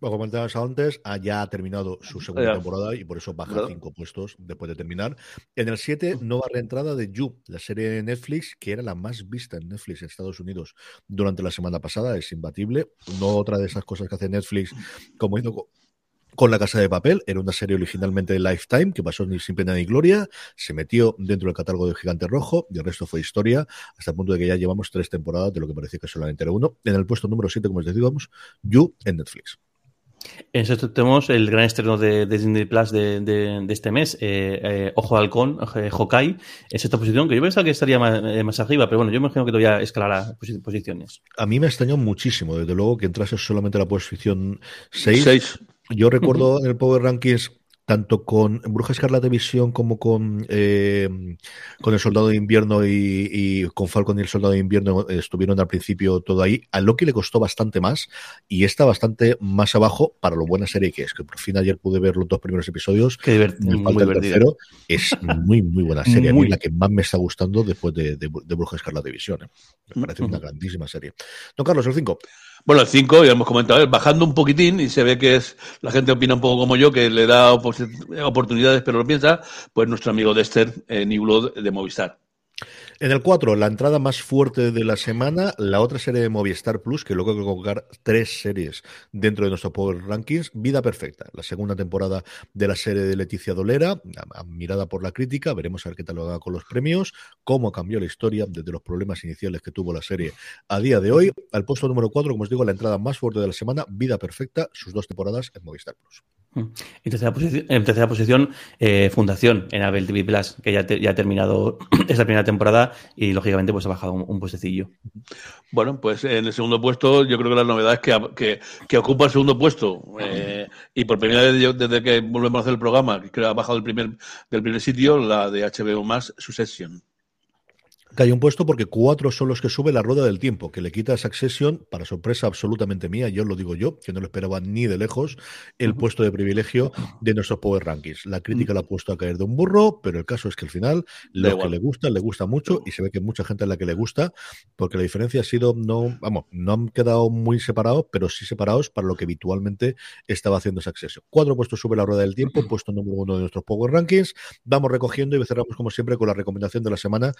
S2: Como comentabas antes, ya ha terminado su segunda temporada y por eso baja cinco puestos después de terminar. En el 7, nueva reentrada de You, la serie de Netflix, que era la más vista en Netflix en Estados Unidos durante la semana pasada. Es imbatible. No otra de esas cosas que hace Netflix, como hizo co- con La Casa de Papel. Era una serie originalmente de Lifetime que pasó ni sin pena ni gloria. Se metió dentro del catálogo de Gigante Rojo y el resto fue historia, hasta el punto de que ya llevamos tres temporadas de lo que parecía que solamente era uno. En el puesto número 7, como os decíamos, You en Netflix.
S3: En sexto tenemos el gran estreno de, de Disney Plus de, de- de este mes, eh, eh, Ojo de Halcón, eh, Hawkeye, en sexta posición, que yo pensaba que estaría más, eh, más arriba, pero bueno, yo me imagino que todavía escalará posi- posiciones.
S2: A mí me ha extrañado muchísimo, desde luego, que entrase solamente a la posición 6.
S4: Seis.
S2: Yo recuerdo en el Power Rankings, tanto con Bruja Escarlata Visión como con, eh, con el Soldado de Invierno y, y con Falcon y el Soldado de Invierno estuvieron al principio todo ahí. A Loki le costó bastante más y está bastante más abajo para lo buena serie que es, que por fin ayer pude ver los dos primeros episodios.
S3: Qué divert-
S2: Me
S3: muy
S2: falta el
S3: divertido.
S2: tercero. Es muy, muy buena serie. A mí
S3: Muy.
S2: la que más me está gustando después de, de, de Bruja Escarlata Visión. ¿eh? Me parece una
S3: Ujú.
S2: grandísima serie. Don Carlos, el 5.
S4: Bueno, el 5, ya hemos comentado, bajando un poquitín y se ve que es la gente opina un poco como yo, que le da oportunidades, pero lo piensa, pues nuestro amigo Dexter, eh, New Blood de Movistar.
S2: En el 4, la entrada más fuerte de la semana, la otra serie de Movistar Plus, que luego hay que colocar tres series dentro de nuestro Power Rankings, Vida Perfecta, la segunda temporada de la serie de Leticia Dolera, a- a- mirada por la crítica, veremos a ver qué tal lo haga con los premios, cómo cambió la historia desde los problemas iniciales que tuvo la serie a día de hoy. Al puesto número 4, como os digo, la entrada más fuerte de la semana, Vida Perfecta, sus dos temporadas en Movistar Plus.
S3: En tercera posición, en tercera posición eh, Fundación en Apple TV Plus, que ya, te- ya ha terminado esta primera temporada y lógicamente pues ha bajado un, puestecillo.
S4: Bueno, pues en el segundo puesto, yo creo que la novedad es que, que, ocupa el segundo puesto. eh, y por primera vez desde que volvemos a hacer el programa, creo que ha bajado del primer, del primer sitio, la de HBO más, Succession.
S2: Cae un puesto porque cuatro son los que sube la rueda del tiempo, que le quita a Succession, para sorpresa absolutamente mía, yo lo digo yo, que no lo esperaba ni de lejos, el puesto de privilegio de nuestros Power Rankings. La crítica la ha puesto a caer de un burro, pero el caso es que al final, lo que le gusta, le gusta mucho, y se ve que mucha gente a la que le gusta, porque la diferencia ha sido, no, vamos, no han quedado muy separados, pero sí separados para lo que habitualmente estaba haciendo Succession. Cuatro puestos sube la rueda del tiempo, puesto número uno de nuestros Power Rankings. Vamos recogiendo y cerramos como siempre con la recomendación de la semana.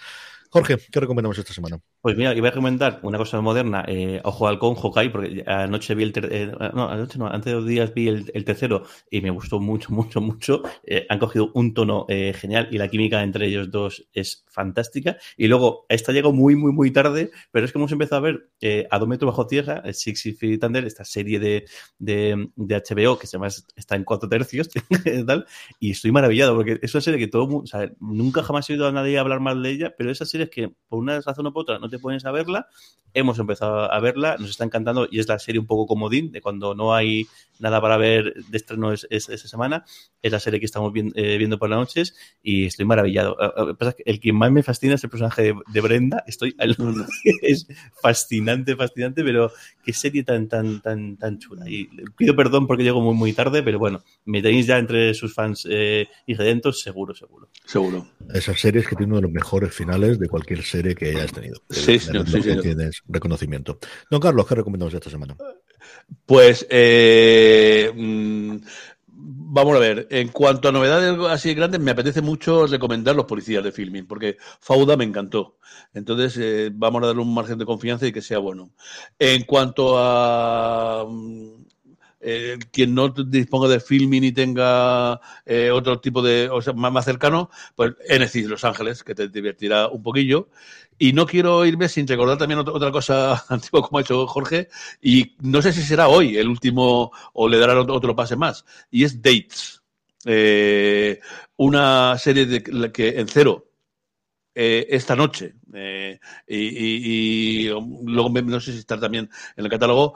S2: Jorge, ¿qué recomendamos esta semana?
S3: Pues mira, voy a recomendar una cosa moderna, eh, Ojo de Halcón, Hawkeye, porque anoche vi el eh, no, anoche no, antes de dos días vi el, tercero y me gustó mucho, mucho, mucho. Eh, han cogido un tono eh, genial y la química entre ellos dos es fantástica. Y luego, esta llegó muy, muy, muy tarde, pero es que hemos empezado a ver a dos metros bajo tierra, Six Feet Under, esta serie de, de, de, HBO que se llama, está en cuatro tercios, tal, y estoy maravillado porque es una serie que todo o sea, nunca jamás he oído a nadie hablar mal de ella, pero esa serie es que por una razón o por otra no te pones a verla. Hemos empezado a verla, nos está encantando y es la serie un poco comodín de cuando no hay nada para ver de estreno es, esa semana. Es la serie que estamos eh, viendo por las noches y estoy maravillado. El que más me fascina es el personaje de, Brenda. Estoy es fascinante, fascinante, pero qué serie tan, tan, tan, tan chula. Y pido perdón porque llego muy, muy tarde, pero bueno, me tenéis ya entre sus fans eh, y redentos, seguro, seguro.
S4: Seguro.
S2: Esas series que tienen uno de los mejores finales de cualquier serie que hayas tenido.
S4: Sí, sí, sí,
S2: Tienes reconocimiento. Don Carlos, ¿qué recomendamos esta semana?
S4: Pues, eh, mm, vamos a ver, en cuanto a novedades así grandes, me apetece mucho recomendar los policías de filming, porque Fauda me encantó. Entonces, eh, vamos a darle un margen de confianza y que sea bueno. En cuanto a mm, eh, quien no disponga de filming y tenga eh, otro tipo de, o sea, más, cercano, pues NC Los Ángeles, que te divertirá un poquillo. Y no quiero irme sin recordar también otra, cosa antigua como ha hecho Jorge, y no sé si será hoy el último o le dará otro, pase más, y es Dates. Eh, una serie de, que en cero esta noche. y, luego no sé si está también en el catálogo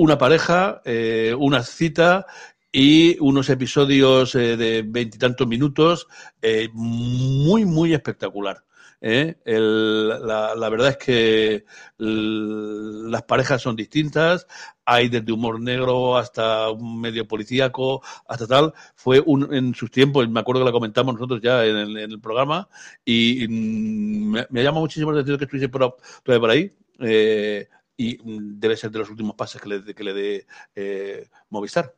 S4: una pareja, eh, una cita y unos episodios eh, de veintitantos minutos eh, muy, muy espectacular. La, la, verdad es que las parejas son distintas, hay desde humor negro hasta un medio policíaco, hasta tal. Fue un, en sus tiempos, me acuerdo que la comentamos nosotros ya en el, programa, y, me, me, llama muchísimo la atención que estuviese por, por ahí y mm, debe ser de los últimos pases que le, que le dé eh, Movistar.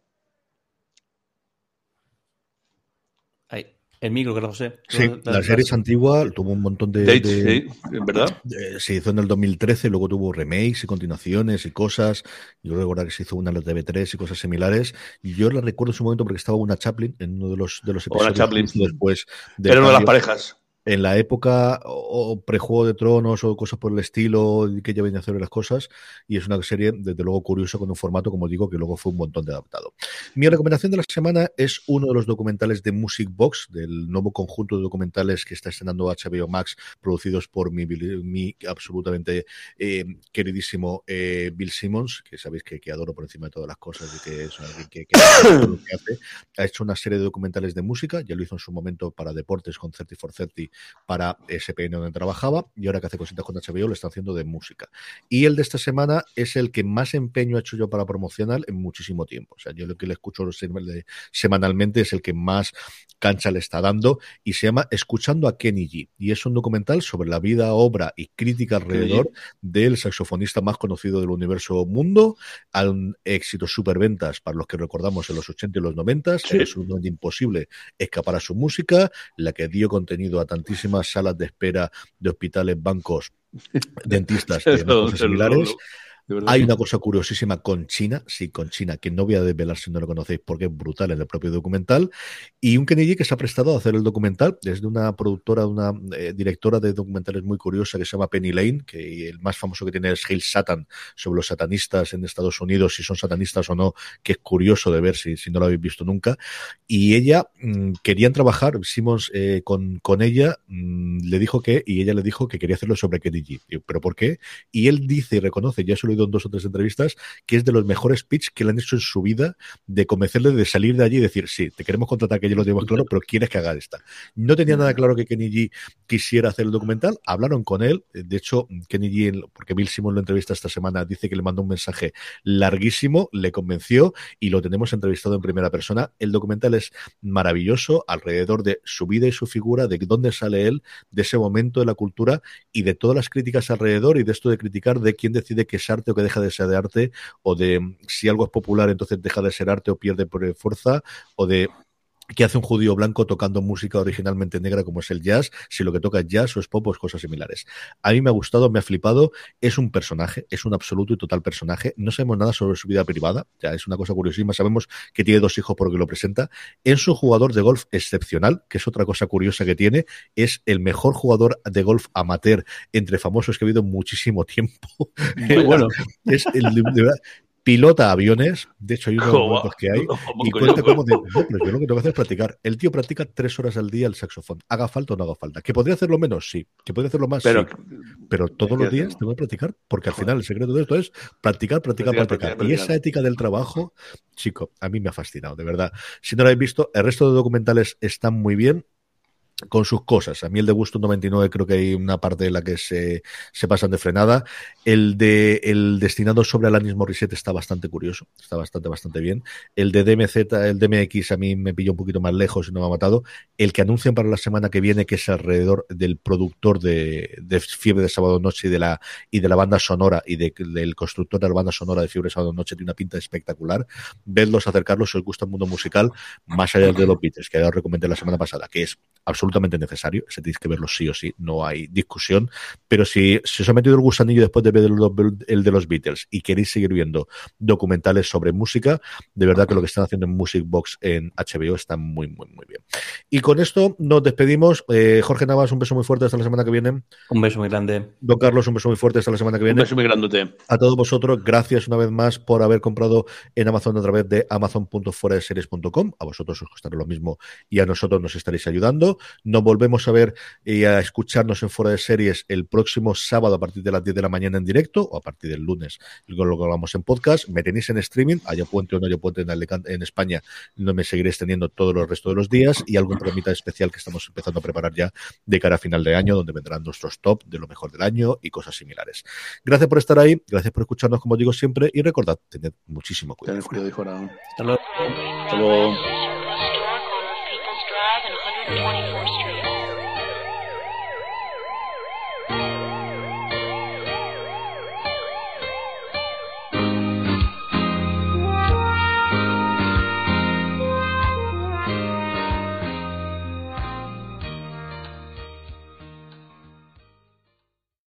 S3: El micro, creo, José.
S2: Sí, la, serie es antigua, tuvo un montón de.
S4: sí, ¿verdad?
S2: se hizo en el 2013, luego tuvo remakes y continuaciones y cosas. Yo recuerdo que se hizo una en la TV3 y cosas similares. Y yo la recuerdo en su momento porque estaba una Chaplin en uno de los, de los
S4: episodios. Una Chaplin.
S2: Después
S4: de Pero no de las parejas
S2: en la época o, pre-Juego de Tronos o cosas por el estilo que ya venía a hacer las cosas y es una serie desde luego curiosa con un formato como digo que luego fue un montón de adaptado. Mi recomendación de la semana es uno de los documentales de Music Box del nuevo conjunto de documentales que está estrenando HBO Max producidos por mi, mi absolutamente eh, queridísimo eh, Bill Simmons que sabéis que, adoro por encima de todas las cosas y que es alguien que, que, hace. Ha hecho una serie de documentales de música, ya lo hizo en su momento para deportes con 30 for 30 para SPN donde trabajaba y ahora que hace cositas con HBO lo está haciendo de música. Y el de esta semana es el que más empeño ha hecho yo para promocionar en muchísimo tiempo. O sea, yo lo que le escucho semanalmente es el que más cancha le está dando y se llama Escuchando a Kenny G. Y es un documental sobre la vida, obra y crítica alrededor del saxofonista más conocido del universo mundo, al éxito superventas para los que recordamos en los 80 y los 90, es un imposible escapar a su música, la que dio contenido a tantísimas salas de espera de hospitales, bancos, dentistas y Hay una cosa curiosísima con China, sí, con China, que no voy a desvelar si no lo conocéis porque es brutal en el propio documental. Y un Kennedy que se ha prestado a hacer el documental desde una productora, una eh, directora de documentales muy curiosa que se llama Penny Lane, que el más famoso que tiene es Hail Satan, sobre los satanistas en Estados Unidos, si son satanistas o no, que es curioso de ver si, si no lo habéis visto nunca. Y ella mm, querían trabajar, Simmons eh, con, con ella, mm, le dijo que, y ella le dijo que quería hacerlo sobre Kennedy. ¿Pero por qué? Y él dice y reconoce, ya se lo en dos o tres entrevistas, que es de los mejores pitch que le han hecho en su vida de convencerle de salir de allí y decir, sí, te queremos contratar, que ya lo tenemos claro, pero quieres que haga esta. No tenía nada claro que Kenny G quisiera hacer el documental, hablaron con él, de hecho, Kenny G, porque Bill Simon lo entrevista esta semana, dice que le mandó un mensaje larguísimo, le convenció y lo tenemos entrevistado en primera persona. El documental es maravilloso alrededor de su vida y su figura, de dónde sale él, de ese momento de la cultura y de todas las críticas alrededor y de esto de criticar de quién decide que es o que deja de ser de arte, o de si algo es popular entonces deja de ser arte o pierde por fuerza, o de que hace un judío blanco tocando música originalmente negra como es el jazz, si lo que toca es jazz o es pop o es cosas similares. A mí me ha gustado, me ha flipado, es un personaje, es un absoluto y total personaje, no sabemos nada sobre su vida privada, ya es una cosa curiosísima, sabemos que tiene dos hijos porque lo presenta, es un jugador de golf excepcional, que es otra cosa curiosa que tiene, es el mejor jugador de golf amateur entre famosos que ha habido muchísimo tiempo. bueno, es el, de verdad, pilota aviones, de hecho hay unos momentos que hay, y cuenta cómo de, no, pero yo lo que tengo que hacer es practicar. El tío practica tres horas al día el saxofón, haga falta o no haga falta. ¿Que podría hacerlo menos? Sí. ¿Que podría hacerlo más?
S4: Pero,
S2: sí. Pero todos los días tengo que practicar, porque al final el secreto de esto es practicar, practicar, practicar. practicar, practicar. Y esa ética del trabajo, chico, a mí me ha fascinado, de verdad. Si no lo habéis visto, el resto de documentales están muy bien con sus cosas. A mí el de Gusto 99 creo que hay una parte de la que se, se pasan de frenada. El de el destinado sobre Alanis Morissette está bastante curioso, está bastante, bastante bien. El de DMZ, el DMX a mí me pilló un poquito más lejos y no me ha matado. El que anuncian para la semana que viene, que es alrededor del productor de, de Fiebre de Sábado Noche y de la, y de la banda sonora y de, del constructor de la banda sonora de Fiebre de Sábado Noche, tiene una pinta espectacular. Vedlos, acercarlos si os gusta el mundo musical, más allá de los Beatles, que ya os recomendé la semana pasada, que es absolutamente necesario, ese tenéis que verlo sí o sí, no hay discusión, pero si, si os ha metido el gusanillo después de ver el, el, de los Beatles y queréis seguir viendo documentales sobre música, de verdad que lo que están haciendo en Music Box en HBO está muy, muy, muy bien. Y con esto nos despedimos. Eh, Jorge Navas, un beso muy fuerte hasta la semana que viene.
S3: Un beso muy grande.
S2: Don Carlos, un beso muy fuerte hasta la semana que viene.
S4: Un beso muy grandote.
S2: A todos vosotros, gracias una vez más por haber comprado en Amazon a través de amazon.fueradeseries.com. A vosotros os costará lo mismo y a nosotros nos estaréis ayudando. Nos volvemos a ver y a escucharnos en Fuera de Series el próximo sábado a partir de las 10 de la mañana en directo o a partir del lunes, lo que hablamos en podcast. Me tenéis en streaming, haya puente o no haya puente en, Alicante, en España, no me seguiréis teniendo todos los restos de los días y algún programita especial que estamos empezando a preparar ya de cara a final de año, donde vendrán nuestros top de lo mejor del año y cosas similares. Gracias por estar ahí, gracias por escucharnos, como digo siempre, y recordad, tened muchísimo cuidado.
S4: Tened cuidado, hijo.
S3: Hasta luego.
S4: Hasta luego.